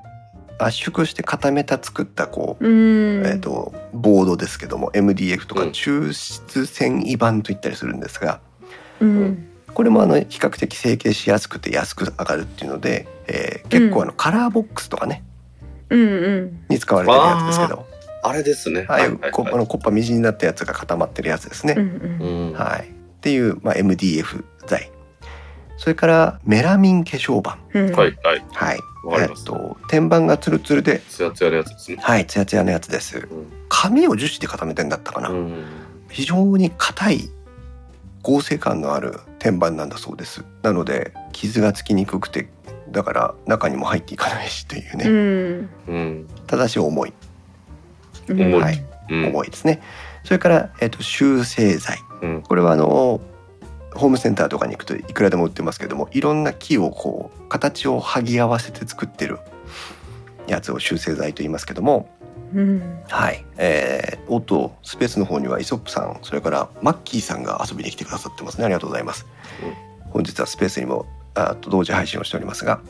圧縮して固めた作ったこう、うん。えー、とボードですけども MDF とかうん抽出繊維板と言ったりするんですが、うん。これもあの比較的成形しやすくて安く上がるっていうので、えー結構あのカラーボックスとかねうんうん。に使われてるやつですけどあれですね。ああいうはいこあのコッパみじんになったやつが固まってるやつですね。うんうん。うん。はい、っていう、まあ、MDF 材それからメラミン化粧板うん。はいはい。はいえっと天板がツルツルでツヤツヤのやつですね。はいツヤツヤのやつですうん紙を樹脂で固めてんだったかな、うん。非常に硬い合成感のある天板なんだそうですなので傷がつきにくくてだから中にも入っていかないしといううね、ん。うん。ただし重い、うん。重い。はい、うん。重いですね。それから、えっと修正剤。うん。これはあのホームセンターとかに行くといくらでも売ってますけどもいろんな木をこう形を剥ぎ合わせて作ってるやつを修正剤と言いますけどもうん。はい、えー、おっとスペースの方にはイソップさんそれからマッキーさんが遊びに来てくださってますね。ありがとうございます、本日はスペースにもあと同時配信をしておりますが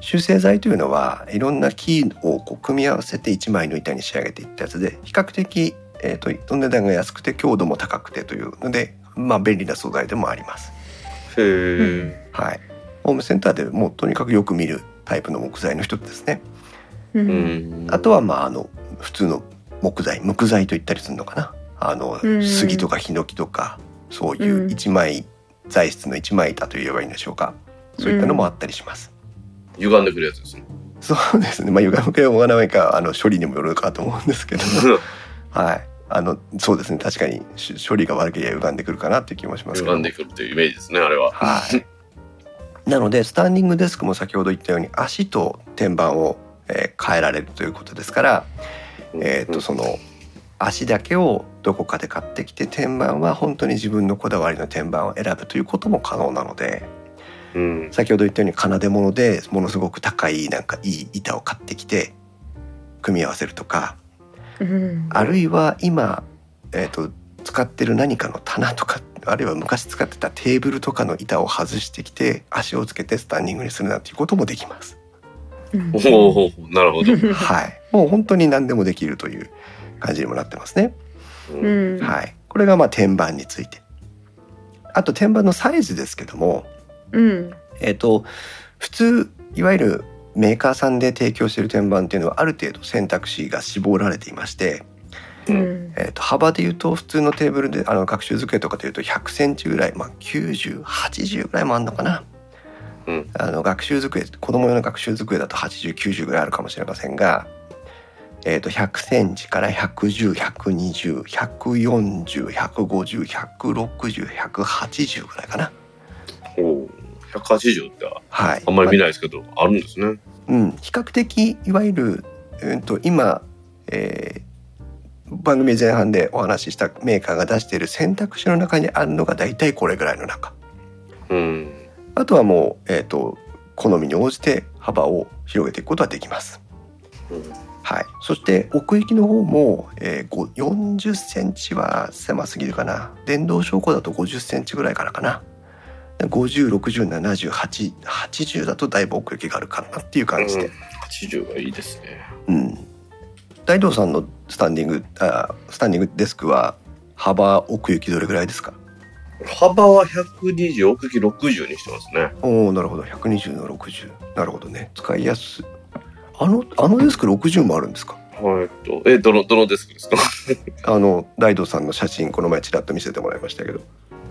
修正剤というのはいろんな木をこう組み合わせて1枚の板に仕上げていったやつで比較的、えー、と値段が安くて強度も高くてというので、まあ、便利な素材でもあります。へえ。はい、ホームセンターでもうとにかくよく見るタイプの木材の一つですね。あとはまああの普通の木材木材と言ったりするのかなあのうん杉とかヒノキとかそういううん一枚材質の一枚板と言えばいいんでしょうかそういったのもあったりします。歪んでくるやつですね。そうですね。まあ歪むか歪まないかあの処理にもよるかと思うんですけど。*laughs* はい。あのそうですね。確かにし処理が悪ければ歪んでくるかなっていう気もしますけど。歪んでくるっていうイメージですね、あれは。はい。*laughs* なのでスタンディングデスクも先ほど言ったように足と天板を、えー変えられるということですから、えー、とその足だけをどこかで買ってきて天板は本当に自分のこだわりの天板を選ぶということも可能なのでうん。先ほど言ったように奏で物でものすごく高いなんかいい板を買ってきて組み合わせるとかうん。あるいは今、えー、と使ってる何かの棚とかあるいは昔使ってたテーブルとかの板を外してきて足をつけてスタンディングにするなんていうこともできます。うんほうほうほうなるほど。はい、もう本当に何でもできるという感じにもなってますね。う。うんん。はい、これがまあ天板について。あと天板のサイズですけども、うん。えっ、と普通いわゆるメーカーさんで提供している天板っていうのはある程度選択肢が絞られていまして、うん。えー、と幅でいうと普通のテーブルであの学習机とかでいうと100センチぐらい、まあ、9080ぐらいもあるのかな。うんあの学習机子供用の学習机だと8090ぐらいあるかもしれませんが、えー、と100センチから110120150150160180ぐらいかな。お180ってはい、あんまり見ないですけど、あるんですね。うん、比較的いわゆる、うん、と今、えー番組前半でお話ししたメーカーが出している選択肢の中にあるのが大体これぐらいの中。うん。あとはもう、えー、と好みに応じて幅を広げていくことはできます。うん。はい、そして奥行きの方も、えー、ご40センチは狭すぎるかな。電動昇降だと50センチぐらいからかな50607080だとだいぶ奥行きがあるかなっていう感じで、80がいいですね。うん、大道さんのスタンディングあスタンディングデスクは幅奥行きどれぐらいですか？幅は120、奥行き60にしてますね。おおなるほど。120の60なるほどね。使いやすい。あのあのデスク60もあるんですか？はいと、え、どの、どのデスクですか？*laughs* あの大道さんの写真この前ちらっと見せてもらいましたけど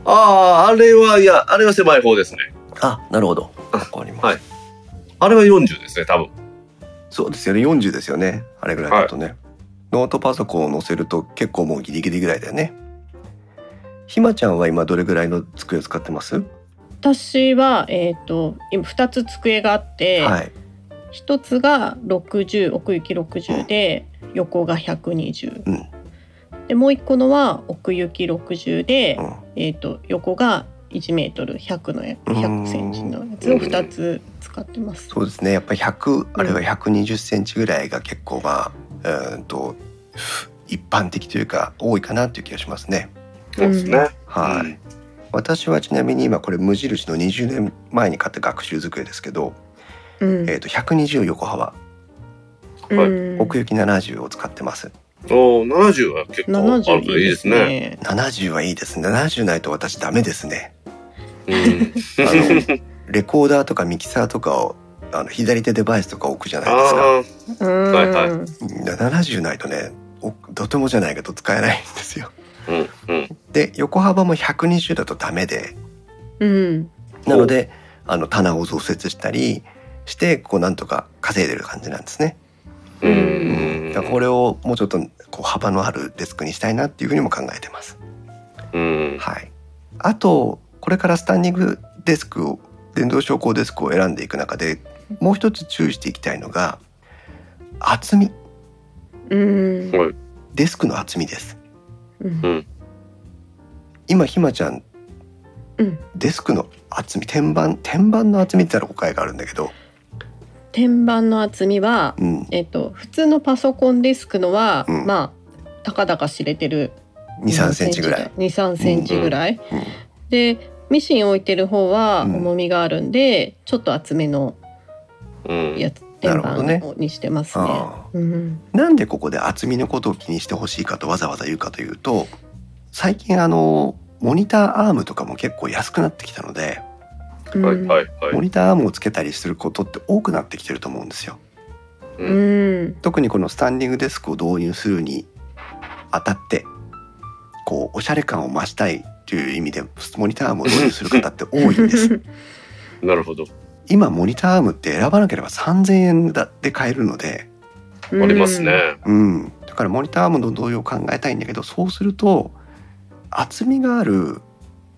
ああ、あれは、いや、あれは狭い方ですね。あなるほど。わかります、はい。あれは40ですね、多分。そうですよね。40ですよね。あれぐらいだとね、ノートパソコンを載せると結構もうギリギリぐらいだよね。ひまちゃんは今どれぐらいの机を使ってます、私はえっ、と今二つ机があって、はい。一つが60奥行き60で横が120、うんでもう一個のは奥行き60で、うん。えー、と横が1メートル100のや100センチのやつを2つ使ってます。そうですね。やっぱり100あるいは120センチぐらいが結構まあうーんとふ一般的というか多いかなという気がしますね。そうですね。はい、うん私はちなみに今これ無印の20年前に買った学習机ですけど、うん。えー、と120横幅。はい。うん奥行き70を使ってますおお、七十は結構あると70いいですね。。70はいいですね。70ないと私ダメですね。うん。あのレコーダーとかミキサーとかをあの左手デバイスとか置くじゃないですか。はいはい。70ないとねおとてもじゃないけど使えないんですよ。あ、うんうん。で横幅も120だとダメで。うん。なのであの棚を増設したりしてこうなんとか稼いでる感じなんですねううんん。だからこれをもうちょっとこう幅のあるデスクにしたいなっていうふうにも考えてます。うん。はい。あとこれからスタンディングデスクを電動昇降デスクを選んでいく中でもう一つ注意していきたいのが厚み。うん。はい。デスクの厚みです。うん。今ひまちゃんうん。デスクの厚み天板天板の厚みって言ったら誤解があるんだけど、天板の厚みは、うん、えっと、普通のパソコンデスクのは、うん。まあたかだか知れてる。23センチぐらい、23センチぐらい、うんでミシン置いてる方はうん。重みがあるんで、ちょっと厚めのうん。やつ天なるほどね。板にしてますね。あうんなんでここで厚みのことを気にしてほしいかとわざわざ言うかというと最近あのモニターアームとかも結構安くなってきたのでうんはいはいはい。モニターアームをつけたりすることって多くなってきてると思うんですよ。う。うんん特にこのスタンディングデスクを導入するにあたってこうおしゃれ感を増したいという意味でモニターアームを導入する方って多いんです。*laughs* なるほど。今モニターアームって選ばなければ3,000円だで買えるので、うんありますね。うん、だからモニターアームの導入を考えたいんだけどそうすると厚みがある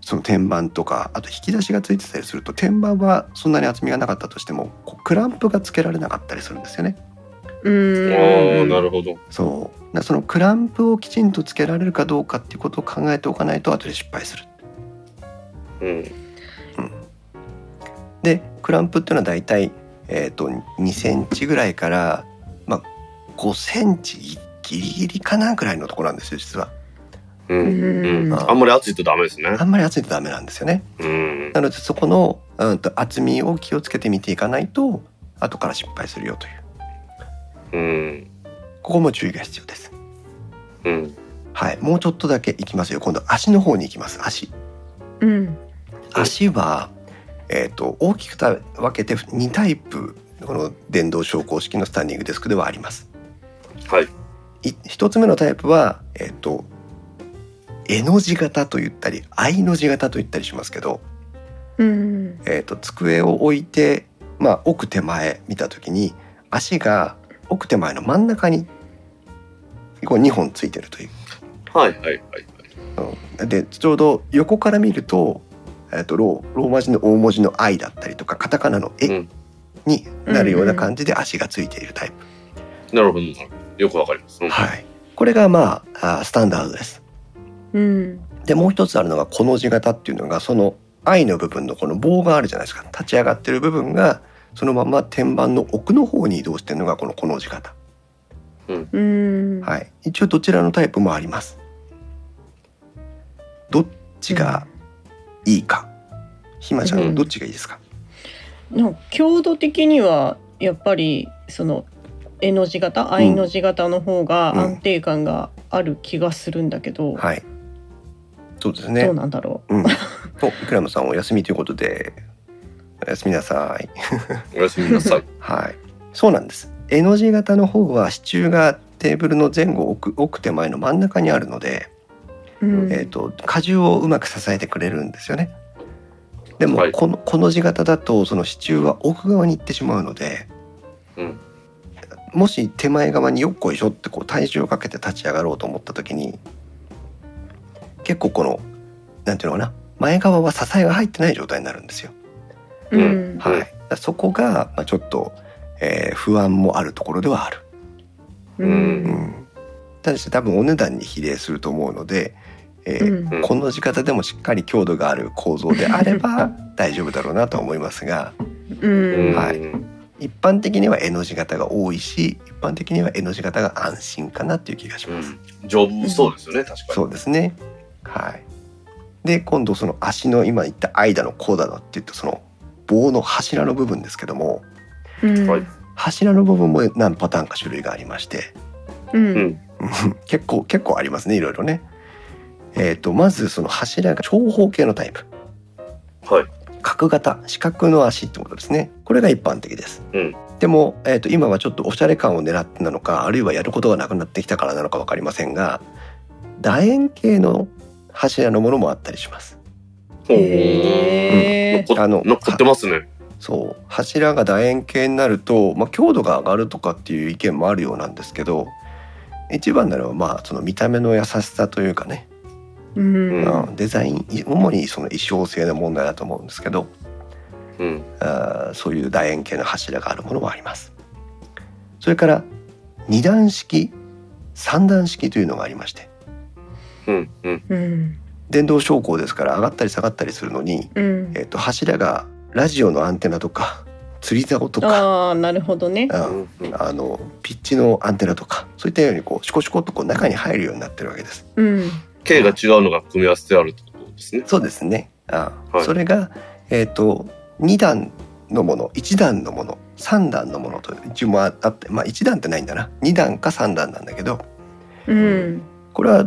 その天板とかあと引き出しがついてたりすると天板はそんなに厚みがなかったとしてもこうクランプがつけられなかったりするんですよね。うんああ、なるほど。そうそのクランプをきちんとつけられるかどうかっていうことを考えておかないと後で失敗する。うん。でクランプっていうのはだいたい、えー、と2センチぐらいから、まあ、5センチギリギリかなぐらいのところなんですよ実は。うん。あんまり熱いとダメですねあ。んまり厚いとダメなんですよね。うん。なのでそこの、うん、と厚みを気をつけてみていかないと後から失敗するよといううん。ここも注意が必要です。うん。はい、もうちょっとだけいきますよ今度足の方に行きます足うん足は、えー、と大きくた分けて2タイプこの電動昇降式のスタンディングデスクではあります。はい。い一つ目のタイプは、えっ、と、絵の字型と言ったり、愛の字型と言ったりしますけど、うんえっ、と、机を置いて、まあ、奥手前見たときに、足が奥手前の真ん中に、こう2本ついてるという。はいはいはい。うんで、ちょうど横から見ると、えっ、と、ロー、ローマ字の大文字の愛だったりとか、カタカナの絵うん。になるような感じで足がついているタイプ。なるほど。なるほどよくわかります。うんはい。これがまあ、あスタンダードです。うん。でもう一つあるのがこの字型っていうのがその愛の部分のこの棒があるじゃないですか。立ち上がってる部分がそのまま天板の奥の方に移動してるのがこのこの字型、うん。はい、一応どちらのタイプもあります。どっちがいいか、ひまちゃうん。んどっちがいいですか、なんか強度的にはやっぱりその絵の字型愛の字型の方がうん安定感がある気がするんだけど、はいそうですどうねなんだろうんおイクラムさんお休みということでおやすみなさい *laughs* おやすみなさい。はい、そうなんです。絵の字型の方は支柱がテーブルの前後奥奥手前の真ん中にあるので、う。うんえー、と荷重をうまく支えてくれるんですよね。でも、はいこのこの字型だとその支柱は奥側に行ってしまうのでうん。もし手前側によっこいしょってこう体重をかけて立ち上がろうと思った時に結構このなんていうのかな前側は支えが入ってない状態になるんですよ。うん。はい、そこが、まあ、ちょっと、えー不安もあるところではある。ううん。うん、ただし多分お値段に比例すると思うので、えーうん。この字型でもしっかり強度がある構造であれば大丈夫だろうなと思いますが。うん。はい。一般的には N 字型が多いし一般的には N 字型が安心かなっていう気がします。うん。丈夫そうですよね、確かに。そうですね。はい。で今度その足の今言った間のこうだのって言ったその棒の柱の部分ですけどもうんはい柱の部分も何パターンか種類がありましてううんん。*laughs* 結構結構ありますねいろいろね。えー、とまずその柱が長方形のタイプはい。角型四角の足ってことですねこれが一般的です。うんでも、えー、と今はちょっとおしゃれ感を狙ってなのかあるいはやることがなくなってきたからなのか分かりませんが楕円形の柱のものもあったりします。へー残っあの残ってますね。そう柱が楕円形になると、まあ、強度が上がるとかっていう意見もあるようなんですけど一番なのはまあその見た目の優しさというかね、うんうんデザイン主にその衣装性の問題だと思うんですけどうん。あーそういう楕円形の柱があるものもあります。それから二段式三段式というのがありましてうん。うん。うん電動昇降ですから上がったり下がったりするのに、うんえっと柱がラジオのアンテナとか釣り竿とかああなるほどねうあのピッチのアンテナとかそういったようにこうシコシコっとこう中に入るようになってるわけです。うん径が違うのが組み合わせてあるってことですね。そうですね。あ、はいそれがえっ、と2段のもの1段のもの3段のものと一応もあってまあ1段ってないんだな2段か3段なんだけどうんこれは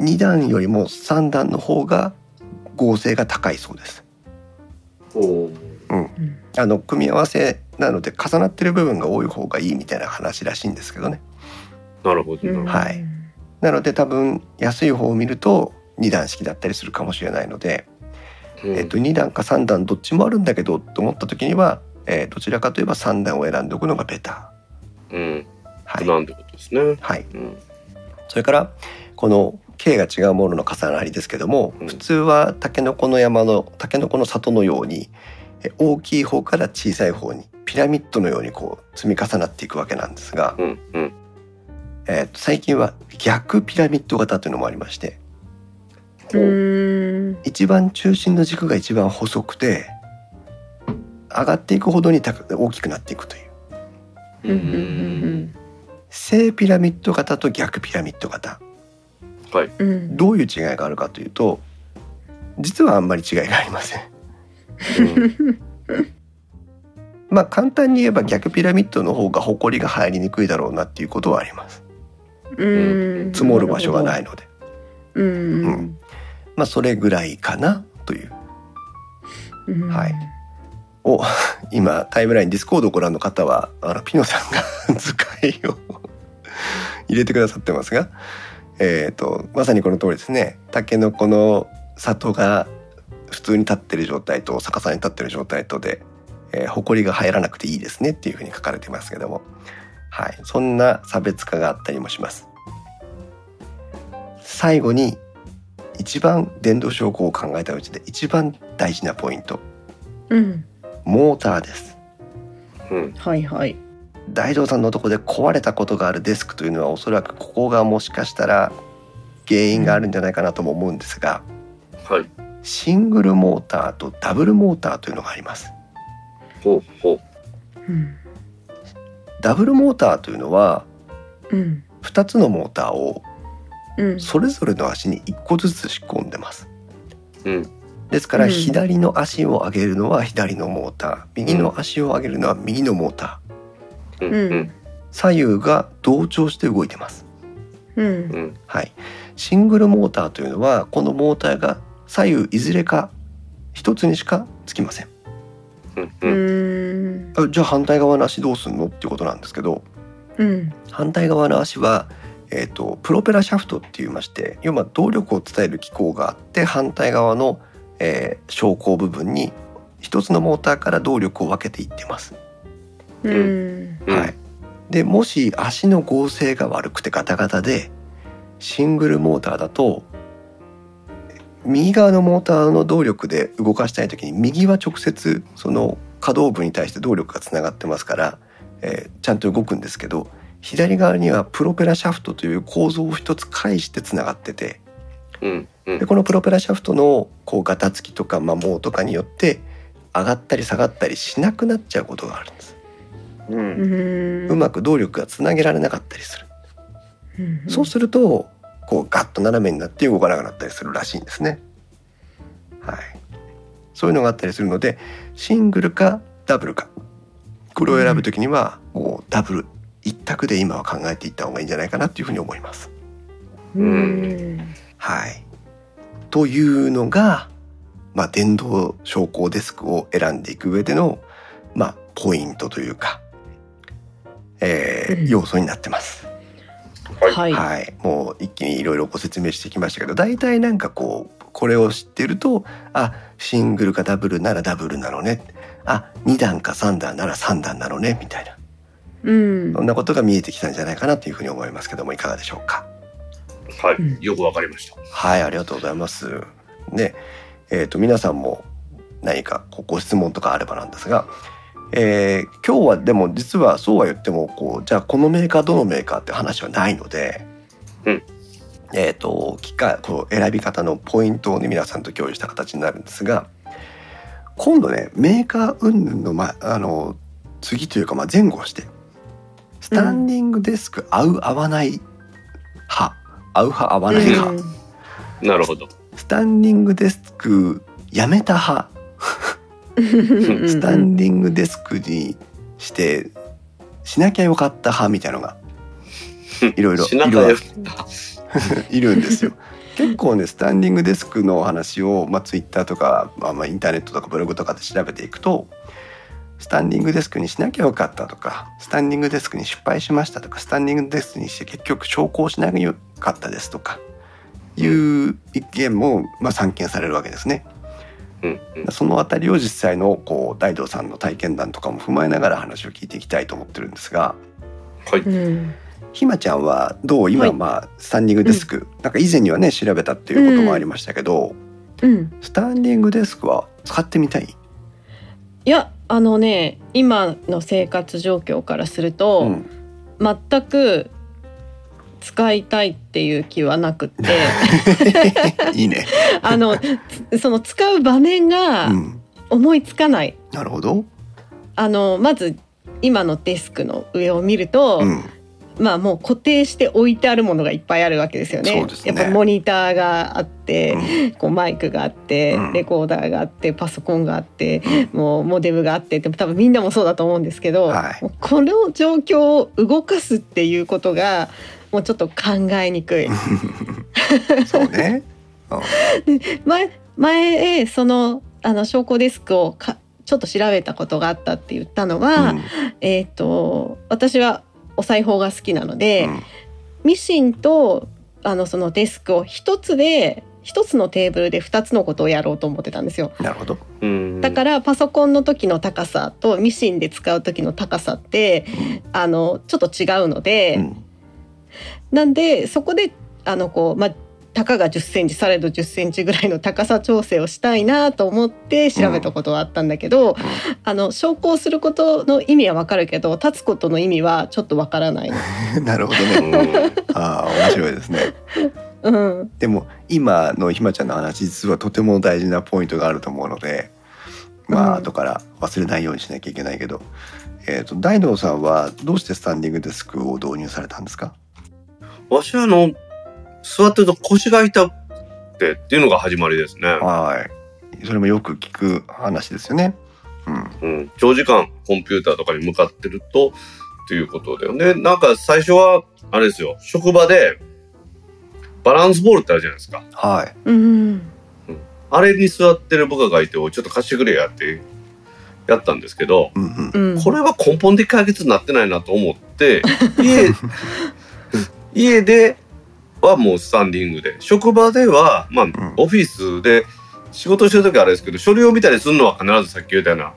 2段よりも3段の方が合成が高いそうです。おーあの組み合わせなので重なってる部分が多い方がいいみたいな話らしいんですけどね。なるほど。うんはいなので多分安い方を見ると2段式だったりするかもしれないので、うんえっと2段か3段どっちもあるんだけどと思った時には、えーどちらかといえば3段を選んでおくのがベタうん。ー。はい、なんてことですね。はい、うん。それからこの径が違うものの重なりですけども、うん。普通はタケノコの山のタケノコの里のようにえ大きい方から小さい方にピラミッドのようにこう積み重なっていくわけなんですが、うん。うん。えーと最近は逆ピラミッド型というのもありましてう。ん。一番中心の軸が一番細くて上がっていくほどに高く大きくなっていくという。正ピラミッド型と逆ピラミッド型はい。どういう違いがあるかというと実はあんまり違いがありません。うん。まあ簡単に言えば逆ピラミッドの方が埃が入りにくいだろうなっていうことはあります。うん。積もる場所がないので、うん。うん。まあそれぐらいかなという。うん。はい。お今タイムラインディスコードをご覧の方はあのピノさんが *laughs* 図解を *laughs* 入れてくださってますが、えー、とまさにこの通りですね。タケノコの里が普通に立ってる状態と逆さに立ってる状態とで、えー、埃が入らなくていいですねっていうふうに書かれてますけども、はい、そんな差別化があったりもします。最後に一番電動昇降を考えたうちで一番大事なポイント。うん。モーターです。うん。はいはい大道さんのとこで壊れたことがあるデスクというのはおそらくここがもしかしたら原因があるんじゃないかなとも思うんですがはい。シングルモーターとダブルモーターというのがあります。ほうほう。うん。ダブルモーターというのはうん2つのモーターをうん。それぞれの足に1個ずつ仕込んでます。うん。ですからうん。左の足を上げるのは左のモーター。右の足を上げるのは右のモーターうん。うん。左右が同調して動いてますうんうん。はい、シングルモーターというのはこのモーターが左右いずれか一つにしかつきませんうん。じゃあ反対側の足どうすんのっていうことなんですけどうん反対側の足は、えー、とプロペラシャフトって言いまして要は動力を伝える機構があって反対側の、えー昇降部分に一つのモーターから動力を分けていってます。うん。うんはい、でもし足の合成が悪くてガタガタでシングルモーターだと右側のモーターの動力で動かしたい時に右は直接その可動部に対して動力がつながってますから、えーちゃんと動くんですけど左側にはプロペラシャフトという構造を一つ介してつながっててうんうん。でこのプロペラシャフトのこうガタつきとか摩耗とかによって上がったり下がったりしなくなっちゃうことがあるんです。うん。うまく動力がつなげられなかったりする。うん。そうするとこうガッと斜めになって動かなくなったりするらしいん。ですね。はい。そういうのがあったりするのでシングルかダブルかこれを選ぶときにはもうダブル一択で今は考えていった方がいいん。じゃないかなっていうふうに思います。うん。はい。というのが、まあ、電動昇降デスクを選ん。でいく上での、まあ、ポイントというか、えーうん要素になってます。はい。はい。はい、もう一気にいろいろご説明してきましたけど大体なんかこうこれを知ってるとあシングルかダブルならダブルなのね。あ2段か3段なら3段なのねみたいな。うん。そんなことが見えてきたんじゃないかなというふうに思いますけどもいかがでしょうか。はい、うんよくわかりました。はいありがとうございます。でえっ、と皆さんも何かご質問とかあればなんですがえー今日はでも実はそうは言ってもこうじゃあこのメーカーどのメーカーって話はないので、うん。えっ、と機械こう選び方のポイントをね皆さんと共有した形になるんですが今度ねメーカー云々の,、ま、あの次というか、まあ、前後してスタンディングデスク合う合わない派。合う派合わない派、なるほど。スタンディングデスクやめた派スタンディングデスクにしてしなきゃよかった派みたいのがいろいろ *laughs* *laughs* いるんですよ。結構ねスタンディングデスクのお話を、まあ、ツイッターとか、まあ、まあインターネットとかブログとかで調べていくとスタンディングデスクにしなきゃよかったとかスタンディングデスクに失敗しましたとかスタンディングデスクにして結局昇降しなきゃよかったですとかいう意見も、まあ、散見されるわけですね。うんうん。そのあたりを実際のこう大道さんの体験談とかも踏まえながら話を聞いていきたいと思ってるんですがはい。うん。ひまちゃんはどう今はい。まあスタンディングデスク、なんか以前にはね調べたっていうこともありましたけど、うん。スタンディングデスクは使ってみたい、いやあのね今の生活状況からすると、うん、全く使いたいっていう気はなくって。*laughs* いいね、あのつその使う場面がうん、思いつかない、なるほど、あのまず今のデスクの上を見ると、うん、まあもう固定して置いてあるものがいっぱいあるわけですよね。そうですね。やっぱモニターがあって、うん。こうマイクがあって、うん。レコーダーがあってパソコンがあって、もうモデムがあってって多分みんなもそうだと思うんですけど、はい。この状況を動かすっていうことがもうちょっと考えにくい。そうね、前前そのあの昇降デスクをかちょっと調べたことがあったって言ったのうん。は、えっ、と私はお裁縫が好きなので、うん。ミシンとあのそのデスクを一つで一つのテーブルで二つのことをやろうと思ってたんですよ。なるほど、うん。だからパソコンの時の高さとミシンで使う時の高さってあのちょっと違うので、うんなんでそこであのこうまあたかが10センチされど10センチぐらいの高さ調整をしたいなと思って調べたことがあったんだけど、あの昇降することの意味はわかるけど立つことの意味はちょっとわからない。*laughs* なるほどうね、ん。ああ面白いですね。*laughs* うん、でも今のひまちゃんの話実はとても大事なポイントがあると思うのでまうん。あ後から忘れないようにしなきゃいけないけど、えー、と大道さんはどうしてスタンディングデスクを導入されたんですか？わしはあの、座ってると腰が痛くてっていうのが始まりですね。はいそれもよく聞く話ですよね。うんうん。長時間コンピューターとかに向かってると、っていうことだよね。なんか最初は、あれですよ、職場で、バランスボールってあるじゃないですか。はいうんあれに座ってる部下がいて、ちょっと貸してくれやって、やったんですけど、うんうんうん、これは根本的解決になってないなと思って、*laughs* 家、家ではもうスタンディングで、職場では、まあ、んオフィスで仕事してる時はあれですけど、書類を見たりするのは必ずさっき言ったような、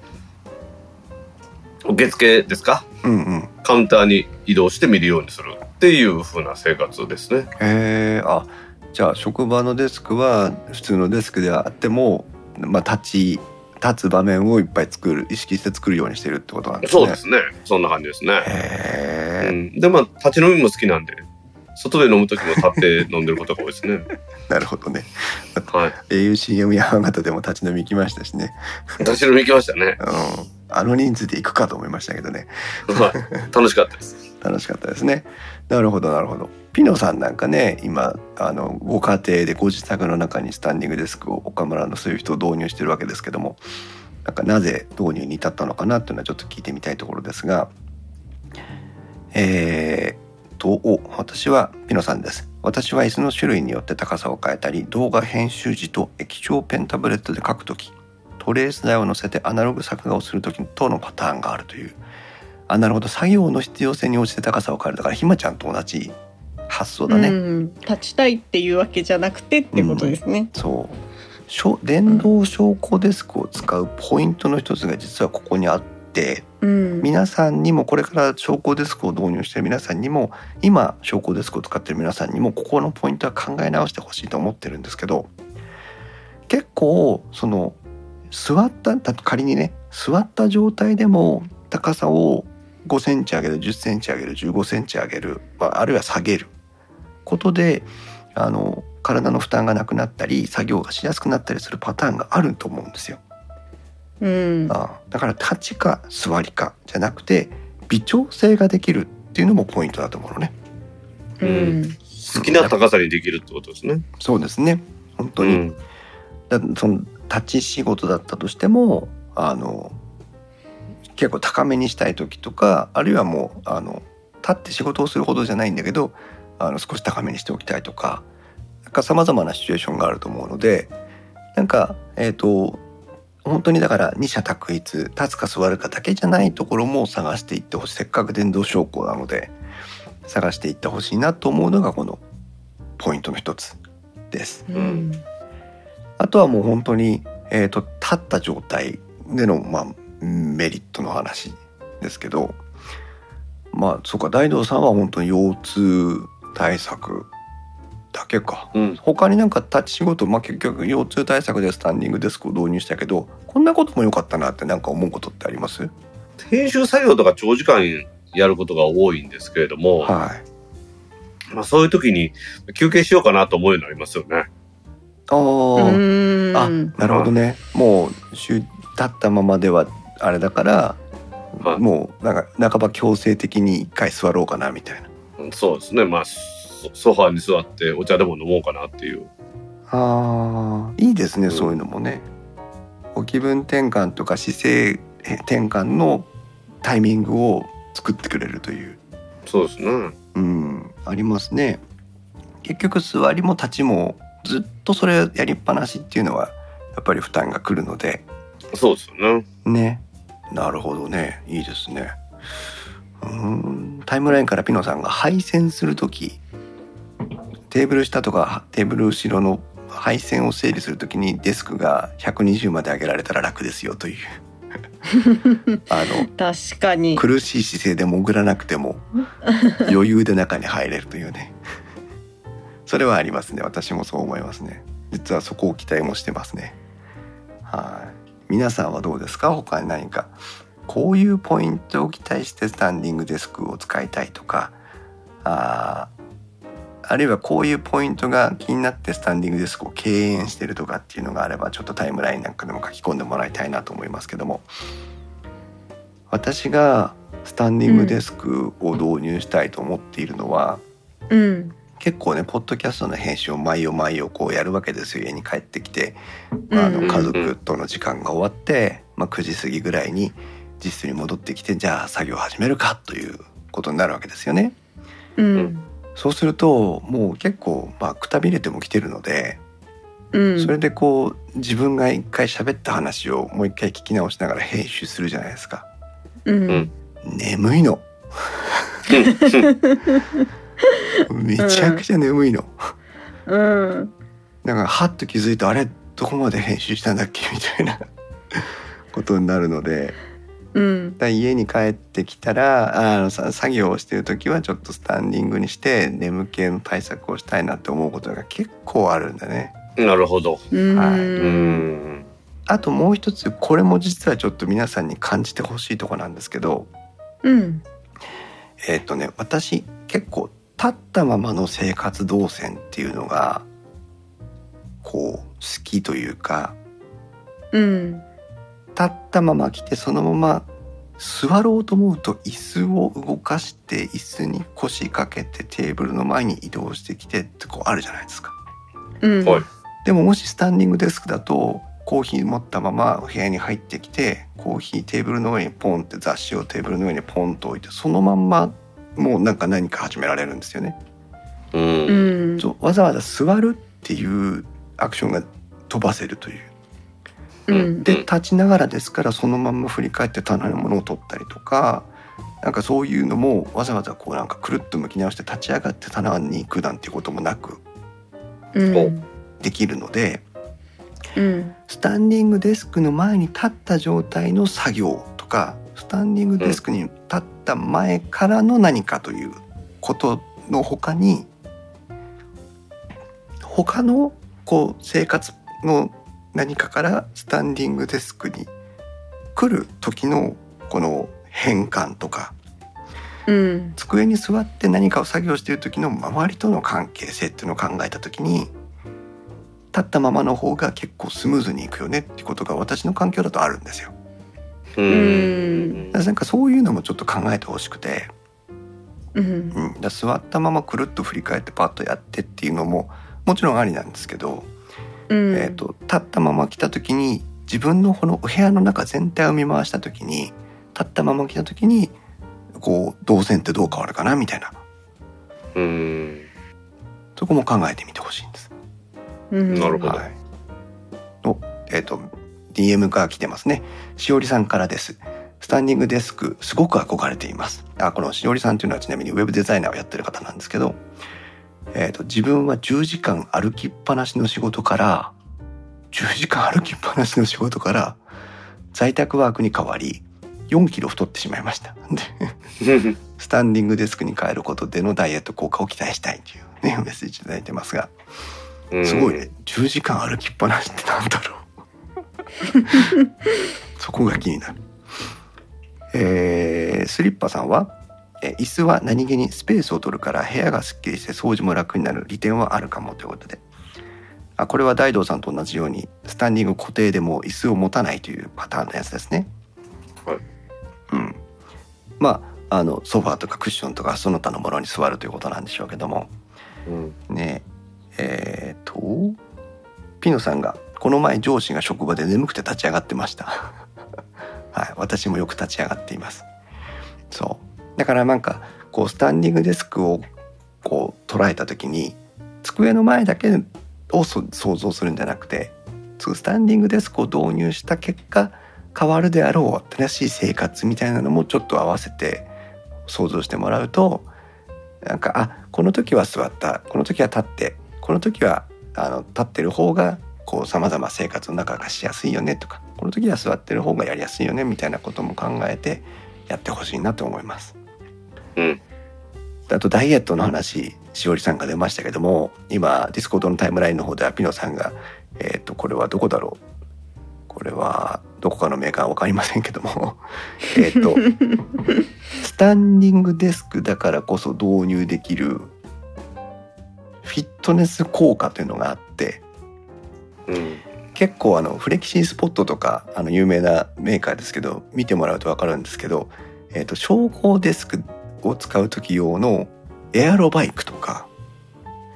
受付ですか？うんうんカウンターに移動して見るようにするっていう風な生活ですね。へえあじゃあ職場のデスクは普通のデスクであっても、まあ、立ち立つ場面をいっぱい作る意識して作るようにしてるってことなんですね。そうですね。そんな感じですね。へえ、うん、でまあ立ち飲みも好きなんで外で飲む時も立って飲んでることが多いですね。*laughs* なるほどね。はい。AUCM 山形でも立ち飲み行きましたしね。立ち飲み行きましたね。うん。あの人数で行くかと思いましたけどね。はい。*laughs* 楽しかったです。楽しかったですね。なるほどなるほど。ピノさんなんかね今あのご家庭でご自宅の中にスタンディングデスクを岡村のそういう人を導入してるわけですけどもなんかなぜ導入に至ったのかなっていうのはちょっと聞いてみたいところですがえー、とお私はピノさんです。私は椅子の種類によって高さを変えたり動画編集時と液晶ペンタブレットで書くときトレース台を乗せてアナログ作画をするときとのパターンがあるというあなるほど作業の必要性に応じて高さを変える。だからひまちゃんと同じ発想だね、うん、立ちたいっていうわけじゃなくてってことですね。そう。しょ電動昇降デスクを使うポイントの一つが実はここにあってうん、皆さんにもこれから昇降デスクを導入している皆さんにも今昇降デスクを使っている皆さんにもここのポイントは考え直してほしいと思ってるんですけど結構その座っただ仮にね座った状態でも高さを5センチ上げる10センチ上げる15センチ上げる、まあ、あるいは下げることであの体の負担がなくなったり作業がしやすくなったりするパターンがあると思うんですよ。うん、ああだから立ちか座りかじゃなくて微調整ができるっていうのもポイントだと思うのね。うん、好きな高さにできるってことですね。そうですね本当に、うん。だその立ち仕事だったとしてもあの結構高めにしたい時とかあるいはもうあの立って仕事をするほどじゃないんだけどあの少し高めにしておきたいとかなんかさまざまなシチュエーションがあると思うのでなんかえっ、と本当にだから二者択一立つか座るかだけじゃないところも探していってほしいせっかく電動昇降なので探していってほしいなと思うのがこのポイントの一つです。うん、あとはもう本当に、えー、と立った状態での、まあ、メリットの話ですけどまあそうか大道さんは本当に腰痛対策だけかうん。他になんか立ち仕事、まあ、結局腰痛対策でスタンディングデスクを導入したけどこんなことも良かったなってなんか思うことってあります？編集作業とか長時間やることが多いんですけれども、はいまあそういう時に休憩しようかなと思うようになりますよね。ああなるほどねもうしゅ立ったままではあれだからはいもうなんか半ば強制的に一回座ろうかなみたいな。うんそうですね。まあソソファーに座ってお茶でも飲もうかなっていう。ああいいですね、うんそういうのもね。お気分転換とか姿勢転換のタイミングを作ってくれるという、そうですね。うん、ありますね。結局座りも立ちもずっとそれやりっぱなしっていうのはやっぱり負担がくるのでそうですよね。ねなるほどねいいですね。うんタイムラインからピノさんが配線する時テーブル下とかテーブル後ろの配線を整理するときにデスクが120まで上げられたら楽ですよという。*laughs* あの確かに。苦しい姿勢で潜らなくても余裕で中に入れるというね。それはありますね。私もそう思いますね。実はそこを期待もしてますね。はい。皆さんはどうですか？他に何か。こういうポイントを期待してスタンディングデスクを使いたいとか。あーあるいはこういうポイントが気になってスタンディングデスクを敬遠してるとかっていうのがあればちょっとタイムラインなんかでも書き込んでもらいたいなと思いますけども。私がスタンディングデスクを導入したいと思っているのは、うん、結構ねポッドキャストの編集を毎夜毎夜こうやるわけですよ。家に帰ってきて、まあ、あの家族との時間が終わって、まあ、9時過ぎぐらいに実室に戻ってきてじゃあ作業始めるかということになるわけですよね。うん、そうするともう結構まあくたびれても来てるので、うん、それでこう自分が一回喋った話をもう一回聞き直しながら編集するじゃないですか。うん、うん眠いの。めちゃくちゃ眠いの。うん、だからはっと気づいてあれどこまで編集したんだっけ？みたいなことになるのでうん、家に帰ってきたらあのさ作業をしてる時はちょっとスタンディングにして眠気の対策をしたいなって思うことが結構あるんだね。うなるほど。はいうんん。あともう一つこれも実はちょっと皆さんに感じてほしいとこなんですけどうんえっ、とね私結構立ったままの生活動線っていうのがこう好きというかうん立ったまま来てそのまま座ろうと思うと椅子を動かして椅子に腰掛けてテーブルの前に移動してきてってこうあるじゃないですか。うんはいでももしスタンディングデスクだとコーヒー持ったまま部屋に入ってきてコーヒーテーブルの上にポンって雑誌をテーブルの上にポンと置いてそのまんまもうなんか何か始められるんですよね。うんわざわざ座るっていうアクションが飛ばせるという。うんで立ちながらですからそのまんま振り返って棚のものを取ったりとかなんかそういうのもわざわざこうなんかくるっと向き直して立ち上がって棚に行くなんていうこともなくうん。できるのでうん。スタンディングデスクの前に立った状態の作業とかスタンディングデスクに立った前からの何かということの他に他のこう生活の何かからスタンディングデスクに来る時のこの変換とかうん。机に座って何かを作業している時の周りとの関係性っていうのを考えた時に立ったままの方が結構スムーズにいくよねってことが私の環境だとあるんですよ。ううん。なんかそういうのもちょっと考えてほしくて、うん。うん、座ったままくるっと振り返ってパッとやってっていうのももちろんありなんですけど、うんえー、と立ったまま来た時に自分のこのお部屋の中全体を見回した時に立ったまま来た時にこう動線ってどう変わるかなみたいなうんそこも考えてみてほしいんです。うんなるほどはい、おえっ、と DM が来てますね。しおりさんからです。スタンディングデスクすごく憧れています。あこのしおりさんというのはちなみにウェブデザイナーをやってる方なんですけど、えっ、と自分は10時間歩きっぱなしの仕事から10時間歩きっぱなしの仕事から在宅ワークに変わり4キロ太ってしまいました。で *laughs* スタンディングデスクに変えることでのダイエット効果を期待したいというねメッセージいただいてますが。すごいね。10時間歩きっぱなしってなんだろう *laughs* そこが気になる、えースリッパさんはえー椅子は何気にスペースを取るから部屋がすっきりして掃除も楽になる利点はあるかもということで。あこれは大道さんと同じようにスタンディング固定でも椅子を持たないというパターンのやつですね。はい。うん。まああのソファーとかクッションとかその他のものに座るということなんでしょうけども。うん。ね。えー、とピノさんがこの前上司が職場で眠くて立ち上がってました。*laughs* はい。私もよく立ち上がっています。そうだからなんかこうスタンディングデスクをこう捉えた時に机の前だけを想像するんじゃなくてスタンディングデスクを導入した結果変わるであろう新しい生活みたいなのもちょっと合わせて想像してもらうとなんかあこの時は座ったこの時は立ってこの時はあの立ってる方がさまざま生活の中がしやすいよねとかこの時は座ってる方がやりやすいよねみたいなことも考えてやってほしいなと思います。うん。あとダイエットの話しおりさんが出ましたけども今ディスコードのタイムラインの方ではピノさんがえっ、とこれはどこだろう？これはどこかのメーカーわかりませんけども *laughs* えっとスタンディングデスクだからこそ導入できるフィットネス効果というのがあってうん。結構あのフレキシースポットとかあの有名なメーカーですけど見てもらうと分かるんですけど、えー、と昇降デスクを使う時用のエアロバイクとか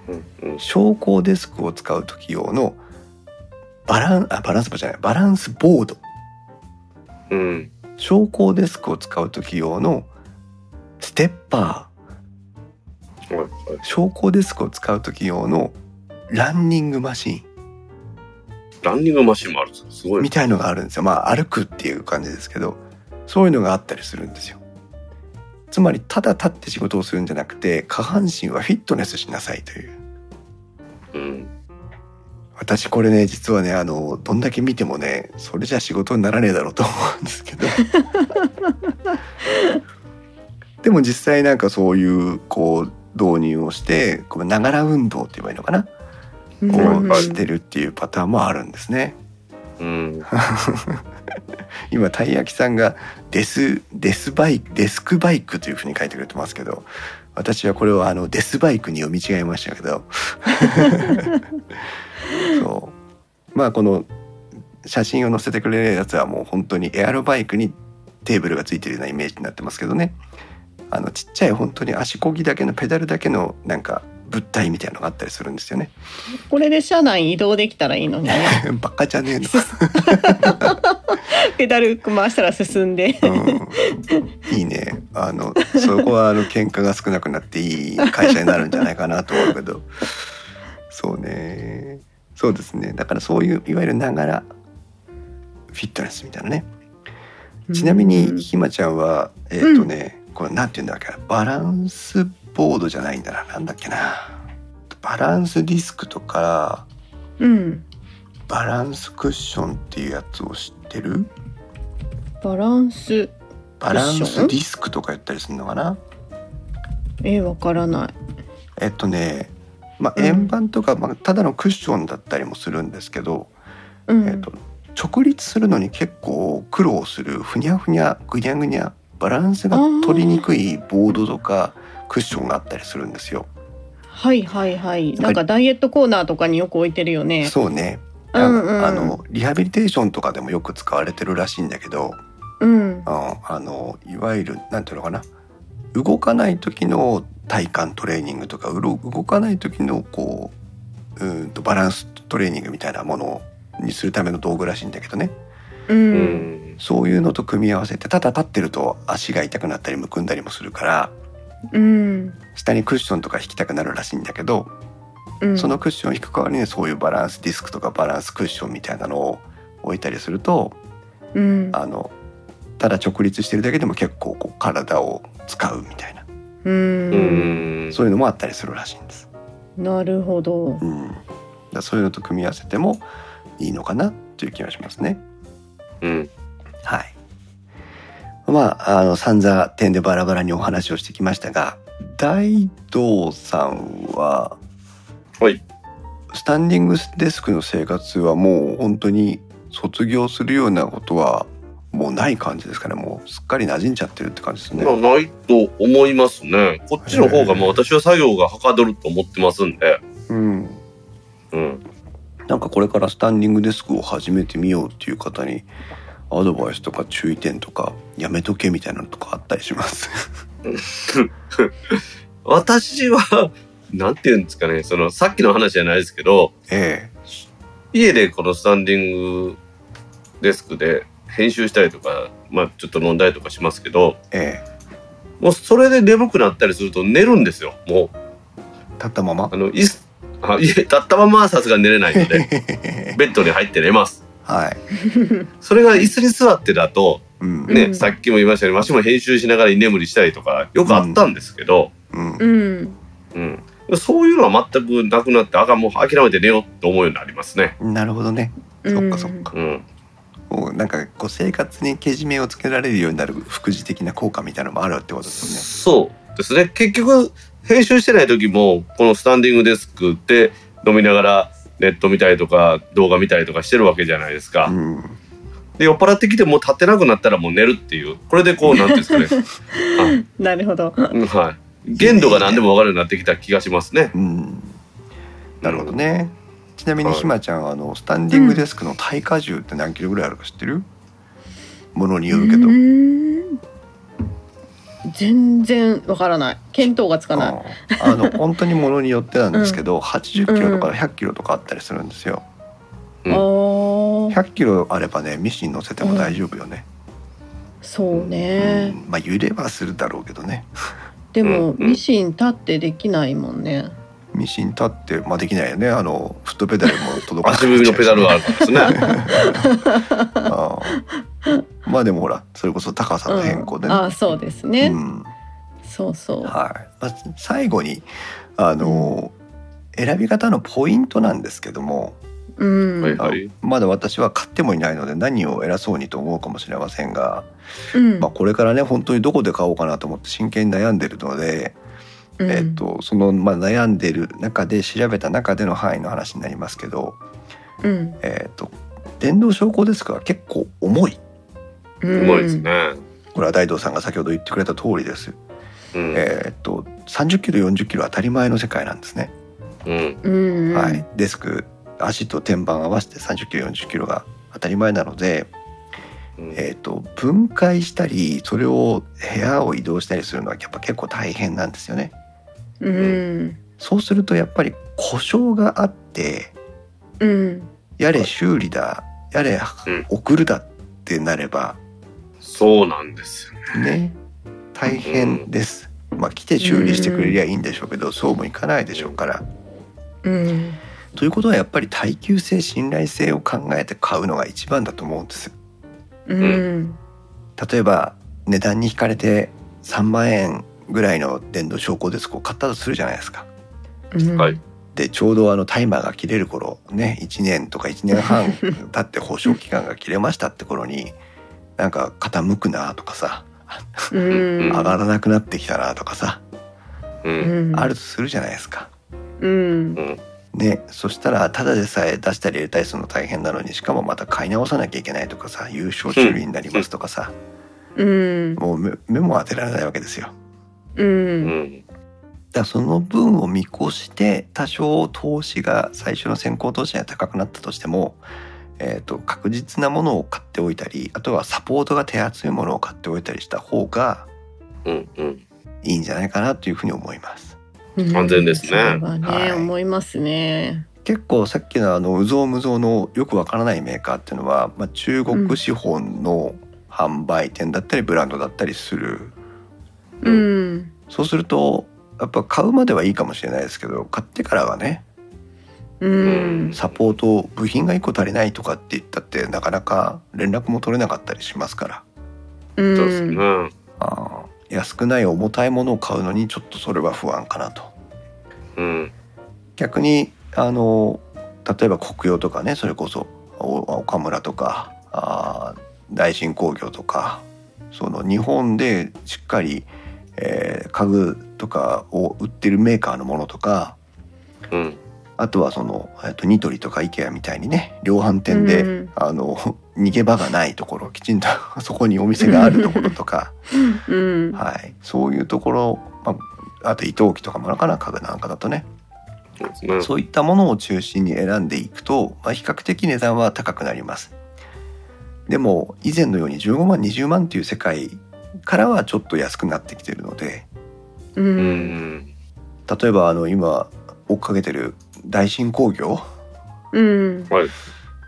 うんうん。昇降デスクを使う時用のバランあバランスボじゃないバランスボード。うん。昇降デスクを使う時用のステッパはいはい。ー昇降デスクを使う時用のランニングマシン。ランニングマシンもあるんですかすごい。みたいのがあるんですよ。まあ歩くっていう感じですけどそういうのがあったりするんですよつまりただ立って仕事をするんじゃなくて下半身はフィットネスしなさいという。うん。私これね実はねあのどんだけ見てもねそれじゃ仕事にならねえだろうと思うんですけど。*laughs* でも実際なんかそういうこう導入をしてこうながら運動って言えばいいのかな、うん。をはいしてるっていうパターンもあるんですね。うん。*laughs* *laughs* 今たい焼きさんがデスデスバイクデスクバイクというふうに書いてくれてますけど私はこれをあのデスバイクに読み違えましたけど。*laughs* そう。まあこの写真を載せてくれるやつはもう本当にエアロバイクにテーブルがついてるようなイメージになってますけどね。あのちっちゃい本当に足こぎだけのペダルだけのなんか物体みたいなのがあったりするんですよね。これで車内移動できたらいいのにね。*laughs* バカじゃねえの。*laughs* ペダル回したら進んで。うん、いいね。あのそこはあの喧嘩が少なくなっていい会社になるんじゃないかなと思うけど。そうね。そうですね。だからそういういわゆるながらフィットネスみたいなね。ちなみにひまちゃんはえっ、とね、これなんて言うんだっけなバランスボードじゃないんだな。なんだっけな。バランスディスクとかうん。バランスクッションっていうやつを知ってる？バランスバランスディスクとか言ったりするのかな？えわからない。えっとね、まあ、うん。円盤とか、まあ、ただのクッションだったりもするんですけど、うん、えっと、直立するのに結構苦労するふにゃふにゃぐにゃぐにゃバランスが取りにくいボードとかクッションがあったりするんですよ。はいはいはい。なんかダイエットコーナーとかによく置いてるよね。そうね。あの,、うんうん。あのリハビリテーションとかでもよく使われてるらしいんだけど、うん。うん、あのいわゆるなんていうのかな。動かない時の体幹トレーニングとかうろ動かない時のこううーんとバランストレーニングみたいなものにするための道具らしいんだけどね。ううんん。そういうのと組み合わせてただ立ってると足が痛くなったりむくんだりもするからうん下にクッションとか引きたくなるらしいんだけど、うんそのクッションを引く代わりにそういうバランスディスクとかバランスクッションみたいなのを置いたりするとうんあのただ直立してるだけでも結構こう体を使うみたいなううんん。そういうのもあったりするらしいんです。なるほどうん、だそういうのと組み合わせてもいいのかなという気がしますね。うん。はい。まああの散々点でバラバラにお話をしてきましたが大道さんははい。スタンディングデスクの生活はもう本当に卒業するようなことはもうない感じですかねもうすっかり馴染んじゃってるって感じですね。まあ、ないと思いますね。こっちの方が、まあ、私は作業がはかどると思ってますんで。うんうん。なんかこれからスタンディングデスクを始めてみようっていう方にアドバイスとか注意点とかやめとけみたいなのとかあったりします？*laughs* 私は、なんて言うんですかね、その、さっきの話じゃないですけど、え家でこのスタンディングデスクで編集したりとか、まあ、ちょっと飲んだりとかしますけど、ええもうそれで眠くなったりすると寝るんですよ。もう、え立ったまま？あの、いす、あ、いえ、立ったままはさすがに寝れないので、*laughs* ベッドに入って寝ます。はい。*laughs* それが椅子に座ってだと、うん。ね、うんさっきも言いましたように、わしも編集しながら居眠りしたりとか、よくあったんですけど、うん。うんうん。そういうのは全くなくなって、あかん、もう諦めて寝ようと思うようになりますね。なるほどね。そっかそっか。うん。もうなんかこう生活にけじめをつけられるようになる副次的な効果みたいなのもあるってことですそうですね。結局、編集してない時も、このスタンディングデスクで飲みながらネット見たりとか動画見たりとかしてるわけじゃないですか。うん。で、酔っ払ってきてもう立ってなくなったらもう寝るっていう。これでこう、なんていうんですかね。*laughs* なるほどうんはい。限度が何でも分かるようになってきた気がしますね。うん。なるほどね。ちなみにはいひまちゃんはあのスタンディングデスクの耐荷重って何キロぐらいあるか知ってる？ものによるけど全然わからない。見当がつかない。ああの本当にものによってなんですけど、80キロとか100キロとかあったりするんですよ。うん。あー。100キロあればねミシン乗せても大丈夫よね。そうね、うん。まあ揺れはするだろうけどね。でも、うん。うん。ミシン立ってできないもんねミシン立ってまあできないよね。あのフットペダルも届かない。足踏みのペダルがあるからですね。*laughs* まあでもほらそれこそ高さの変更でね。うん、あーそうですね、うんそうそうはい。まあ、最後にあの、選び方のポイントなんですけども、うん、はいはい。まだ私は買ってもいないので何を偉そうにと思うかもしれませんが、うんまあこれからね本当にどこで買おうかなと思って真剣に悩んでるので、うんえっとそのまあ悩んでる中で調べた中での範囲の話になりますけど、うん。えっと電動昇降デスクは結構重い。ううまいですね。これは大道さんが先ほど言ってくれた通りです、うん。えーっと30キロ40キロ当たり前の世界なんですね、うん。うんはい、デスク足と天板合わせて30キロ40キロが当たり前なので、うん。えー、と分解したりそれを部屋を移動したりするのはやっぱ結構大変なんですよね。うんそうするとやっぱり故障があってうんやれ修理だやれうん送るだってなればそうなんですよね。ね大変です。まあ来て修理してくれりゃいいんでしょうけどそうもいかないでしょうから。うんということはやっぱり耐久性信頼性を考えて買うのが一番だと思うんです。うん例えば値段に惹かれて3万円ぐらいの電動昇降デスクを買ったとするじゃないですか。うんはいでちょうどあのタイマーが切れる頃ね1年とか1年半 *laughs* 経って保証期間が切れましたって頃になんか傾くなとかさうん上がらなくなってきたなとかさ、う。うんんあるとするじゃないですか。うんうん。ね、そしたらただでさえ出したり入れたりするの大変なのにしかもまた買い直さなきゃいけないとかさ優勝種類になりますとかさ、うんもう目目も当てられないわけですよ。ううんん。だからその分を見越して多少投資が最初の先行投資が高くなったとしても、えー、と確実なものを買っておいたりあとはサポートが手厚いものを買っておいたりした方がうん。うん。いいんじゃないかなというふうに思います。安全ですねね、はい思いますね結構さっきのあの有象無象のよくわからないメーカーっていうのは、まあ、中国資本の販売店だったりブランドだったりする、うん。そうするとやっぱ買うまではいいかもしれないですけど買ってからはねうん。サポート部品が1個足りないとかって言ったってなかなか連絡も取れなかったりしますから。うそうですね。んあー安くない重たいものを買うのにちょっとそれは不安かなと。うん。逆にあの例えば国用とかねそれこそお岡村とかあー大新工業とかその日本でしっかり、えー家具とかを売ってるメーカーのものとかうん。あとはその、えっとニトリとか IKEA みたいにね量販店で、うんあの *laughs* 逃げ場がないところきちんと *laughs* そこにお店があるところとか、*laughs* うんはい、そういうところ、まあ、あと伊藤機とかもなかなか家具なんかだとねそうですね。そういったものを中心に選んでいくと、まあ、比較的値段は高くなります。でも以前のように15万20万っていう世界からはちょっと安くなってきてるのでううん。ん。例えばあの今追っかけてる大新工業？うん。はい。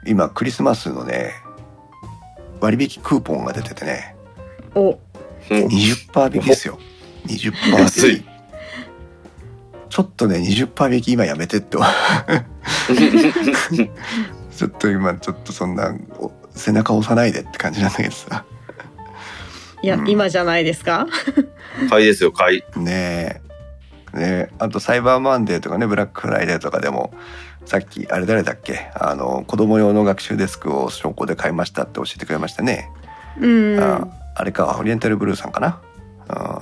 今クリスマスのね割引クーポンが出ててね。お。うん20%引きですよ。20%安い引き。ちょっとね20%引き今やめてって。*laughs* ちょっと今ちょっとそんなお背中押さないでって感じなんだけどさいや、うん。今じゃないですか？買いですよ、買い。ねえ。ねえ。あとサイバーマンデーとかねブラックフライデーとかでもさっきあれ誰だっけ？あの子供用の学習デスクを証拠で買いましたって教えてくれましたね、うん。ああれかオリエンタルブルーさんかな？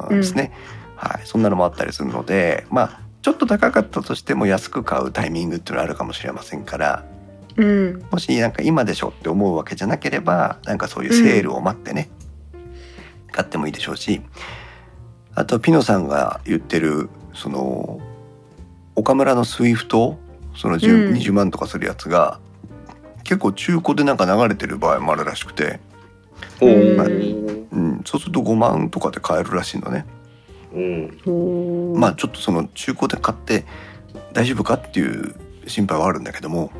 うんですね、はい。そんなのもあったりするのでまあちょっと高かったとしても安く買うタイミングっていうのはあるかもしれませんからうん。もしなんか今でしょって思うわけじゃなければなんかそういうセールを待ってね、買ってもいいでしょうしあとピノさんが言ってるそのオカムラのスイフトその10、うん20万とかするやつが結構中古でなんか流れてる場合もあるらしくて、おうんーうん、そうすると5万とかで買えるらしいのね。うん。まあちょっとその中古で買って大丈夫かっていう心配はあるんだけども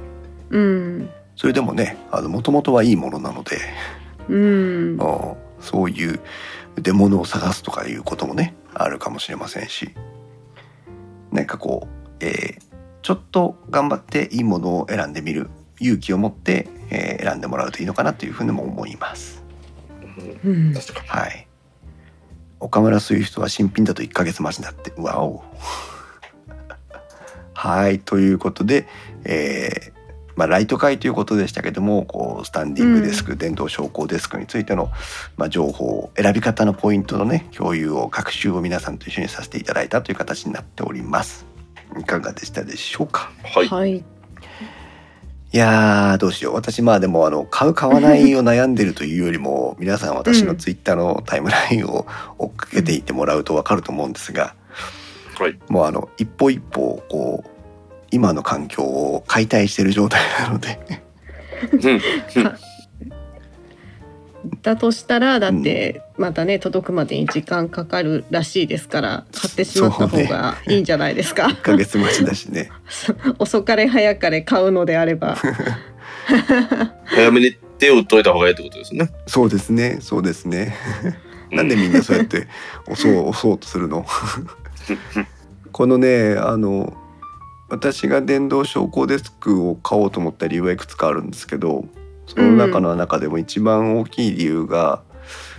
うんそれでもねもともとはいいものなので。うんあそういう出物を探すとかいうこともねあるかもしれませんしなんかこう、えーちょっと頑張っていいものを選んでみる勇気を持って、えー選んでもらうといいのかなというふうにも思います。うんはい。オカムラスイフトは新品だと1ヶ月待ちだって。わお。*laughs* はい。ということで、えーまあ、ライト回ということでしたけども、こう、スタンディングデスク、電動昇降デスクについての、まあ、情報、選び方のポイントのね、共有を、学習を皆さんと一緒にさせていただいたという形になっております。いかがでしたでしょうか？に。はい。はいいやーどうしよう私まあでもあの買う買わないを悩んでるというよりも *laughs* 皆さん私のツイッターのタイムラインを追っかけていってもらうと分かると思うんですがはい。もうあの一歩一歩こう今の環境を解体してる状態なので。うん。だとしたらだってまたね届くまでに時間かかるらしいですから買ってしまった方がいいんじゃないですか、1ヶ月待ちだしね。*laughs* 遅かれ早かれ買うのであれば。*laughs* 早めに手を打っといた方がいいってことですね。そうですね。そうですね。なんでみんなそうやって押そう押そうとするの？*laughs* このねあの私が電動昇降デスクを買おうと思った理由はいくつかあるんですけどその中の中でも一番大きい理由が、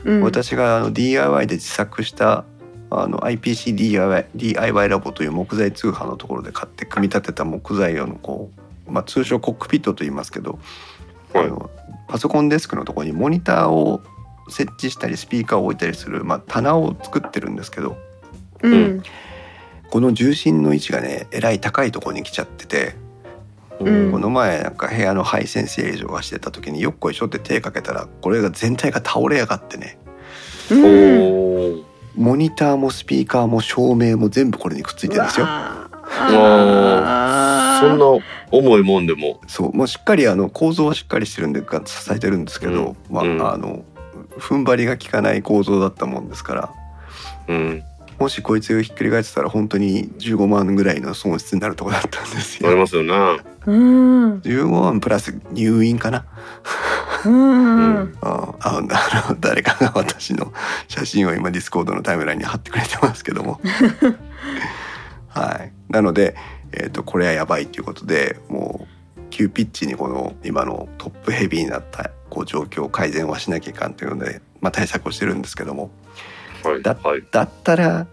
うん。私があの DIY で自作したあの IPCDIY DIY ラボという木材通販のところで買って組み立てた木材用のこう、まあ、通称コックピットと言いますけど、はい。あのパソコンデスクのところにモニターを設置したりスピーカーを置いたりする、まあ、棚を作ってるんですけどうんこの重心の位置がねえらい高いところに来ちゃってて、うん。この前なんか部屋の配線整理をしてた時によっこいしょって手かけたらこれが全体が倒れやがってね。うん。モニターもスピーカーも照明も全部これにくっついてるんですよ。あそんな重いもんでも。そう。もうしっかりあの構造はしっかりしてるんでが支えてるんですけど、まあ、うん。あの踏ん張りが効かない構造だったもんですから。うん。もしこいつをひっくり返ってたら本当に15万ぐらいの損失になるとこだったんですよ。なりますよね。うん。15万プラス入院かな。うん。ああの誰かが私の写真を今ディスコードのタイムラインに貼ってくれてますけども。*laughs* はい。なので、えー、とこれはやばいということでもう急ピッチにこの今のトップヘビーになったこう状況を改善はしなきゃいかんというので、まあ、対策をしてるんですけどもはい。だはい。だったら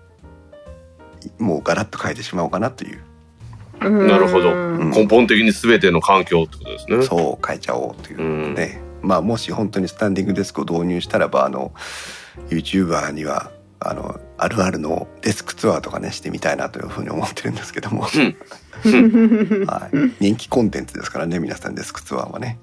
もうガラッと変えてしまおうかなというなるほどうん根本的に全ての環境ってことですね。そう変えちゃおうといううん。ね、まあもし本当にスタンディングデスクを導入したらばあの YouTuber にはあのあるあるのデスクツアーとかねしてみたいなというふうに思ってるんですけども、*laughs* はい、人気コンテンツですからね皆さんデスクツアーはね。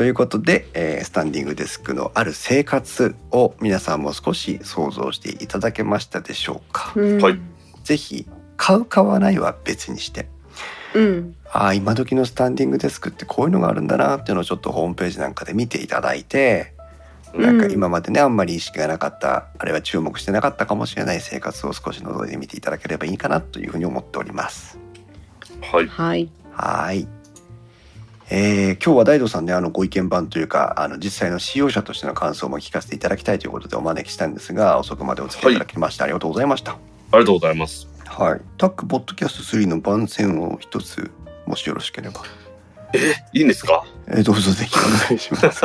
はい、ということで、えースタンディングデスクのある生活を皆さんも少し想像していただけましたでしょうか。うんはいぜひ買う買わないは別にしてうんああ今時のスタンディングデスクってこういうのがあるんだなっていうのをちょっとホームページなんかで見ていただいてなんか今までねあんまり意識がなかったあるいは注目してなかったかもしれない生活を少し覗いてみていただければいいかなというふうに思っております。はい。はいはい。えー今日は大道さんねあのご意見番というかあの実際の使用者としての感想も聞かせていただきたいということでお招きしたんですが遅くまでお付き合いいただきまして、ありがとうございました。ありがとうございます。はい。タックポッドキャスト3の番宣を一つもしよろしければ。いいんですか？えーどうぞぜひお願いします。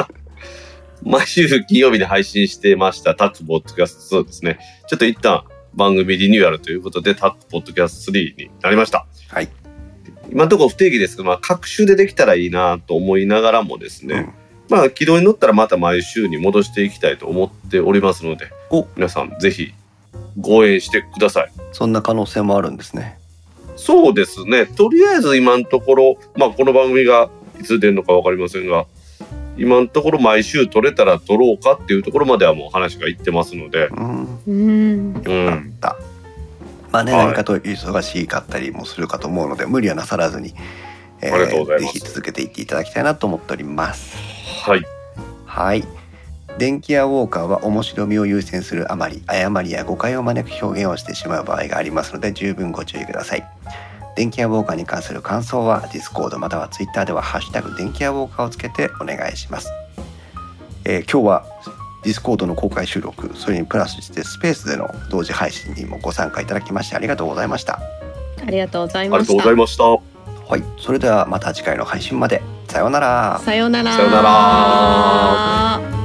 *laughs* 毎週金曜日に配信してましたタックポッドキャスト2ですね。ちょっと一旦番組リニューアルということでタックポッドキャスト3になりました。はい。今のところ不定期ですけど、まあ、各週でできたらいいなと思いながらもですね、うんまあ、軌道に乗ったらまた毎週に戻していきたいと思っておりますのでお、皆さんぜひご応援してください。そんな可能性もあるんですね。そうですね。とりあえず今のところ、まあこの番組がいつ出るのかわかりませんが、今のところ毎週撮れたら撮ろうかっていうところまではもう話がいってますので、うん。うんうよかっん。た。まあね、はい何かと忙しかったりもするかと思うので無理はなさらずに、えありがとうございますぜひ続けていっていただきたいなと思っております。はい。はい。電気屋ウォーカーは面白みを優先するあまり誤りや誤解を招く表現をしてしまう場合がありますので十分ご注意ください。電気屋ウォーカーに関する感想は Discord または Twitter ではハッシュタグ電気屋ウォーカーをつけてお願いします。えー今日は Discord の公開収録それにプラスしてスペースでの同時配信にもご参加いただきましてありがとうございました。ありがとうございありがとうごましたざいました。はい、それではまた次回の配信までさようなら。さようならさようなら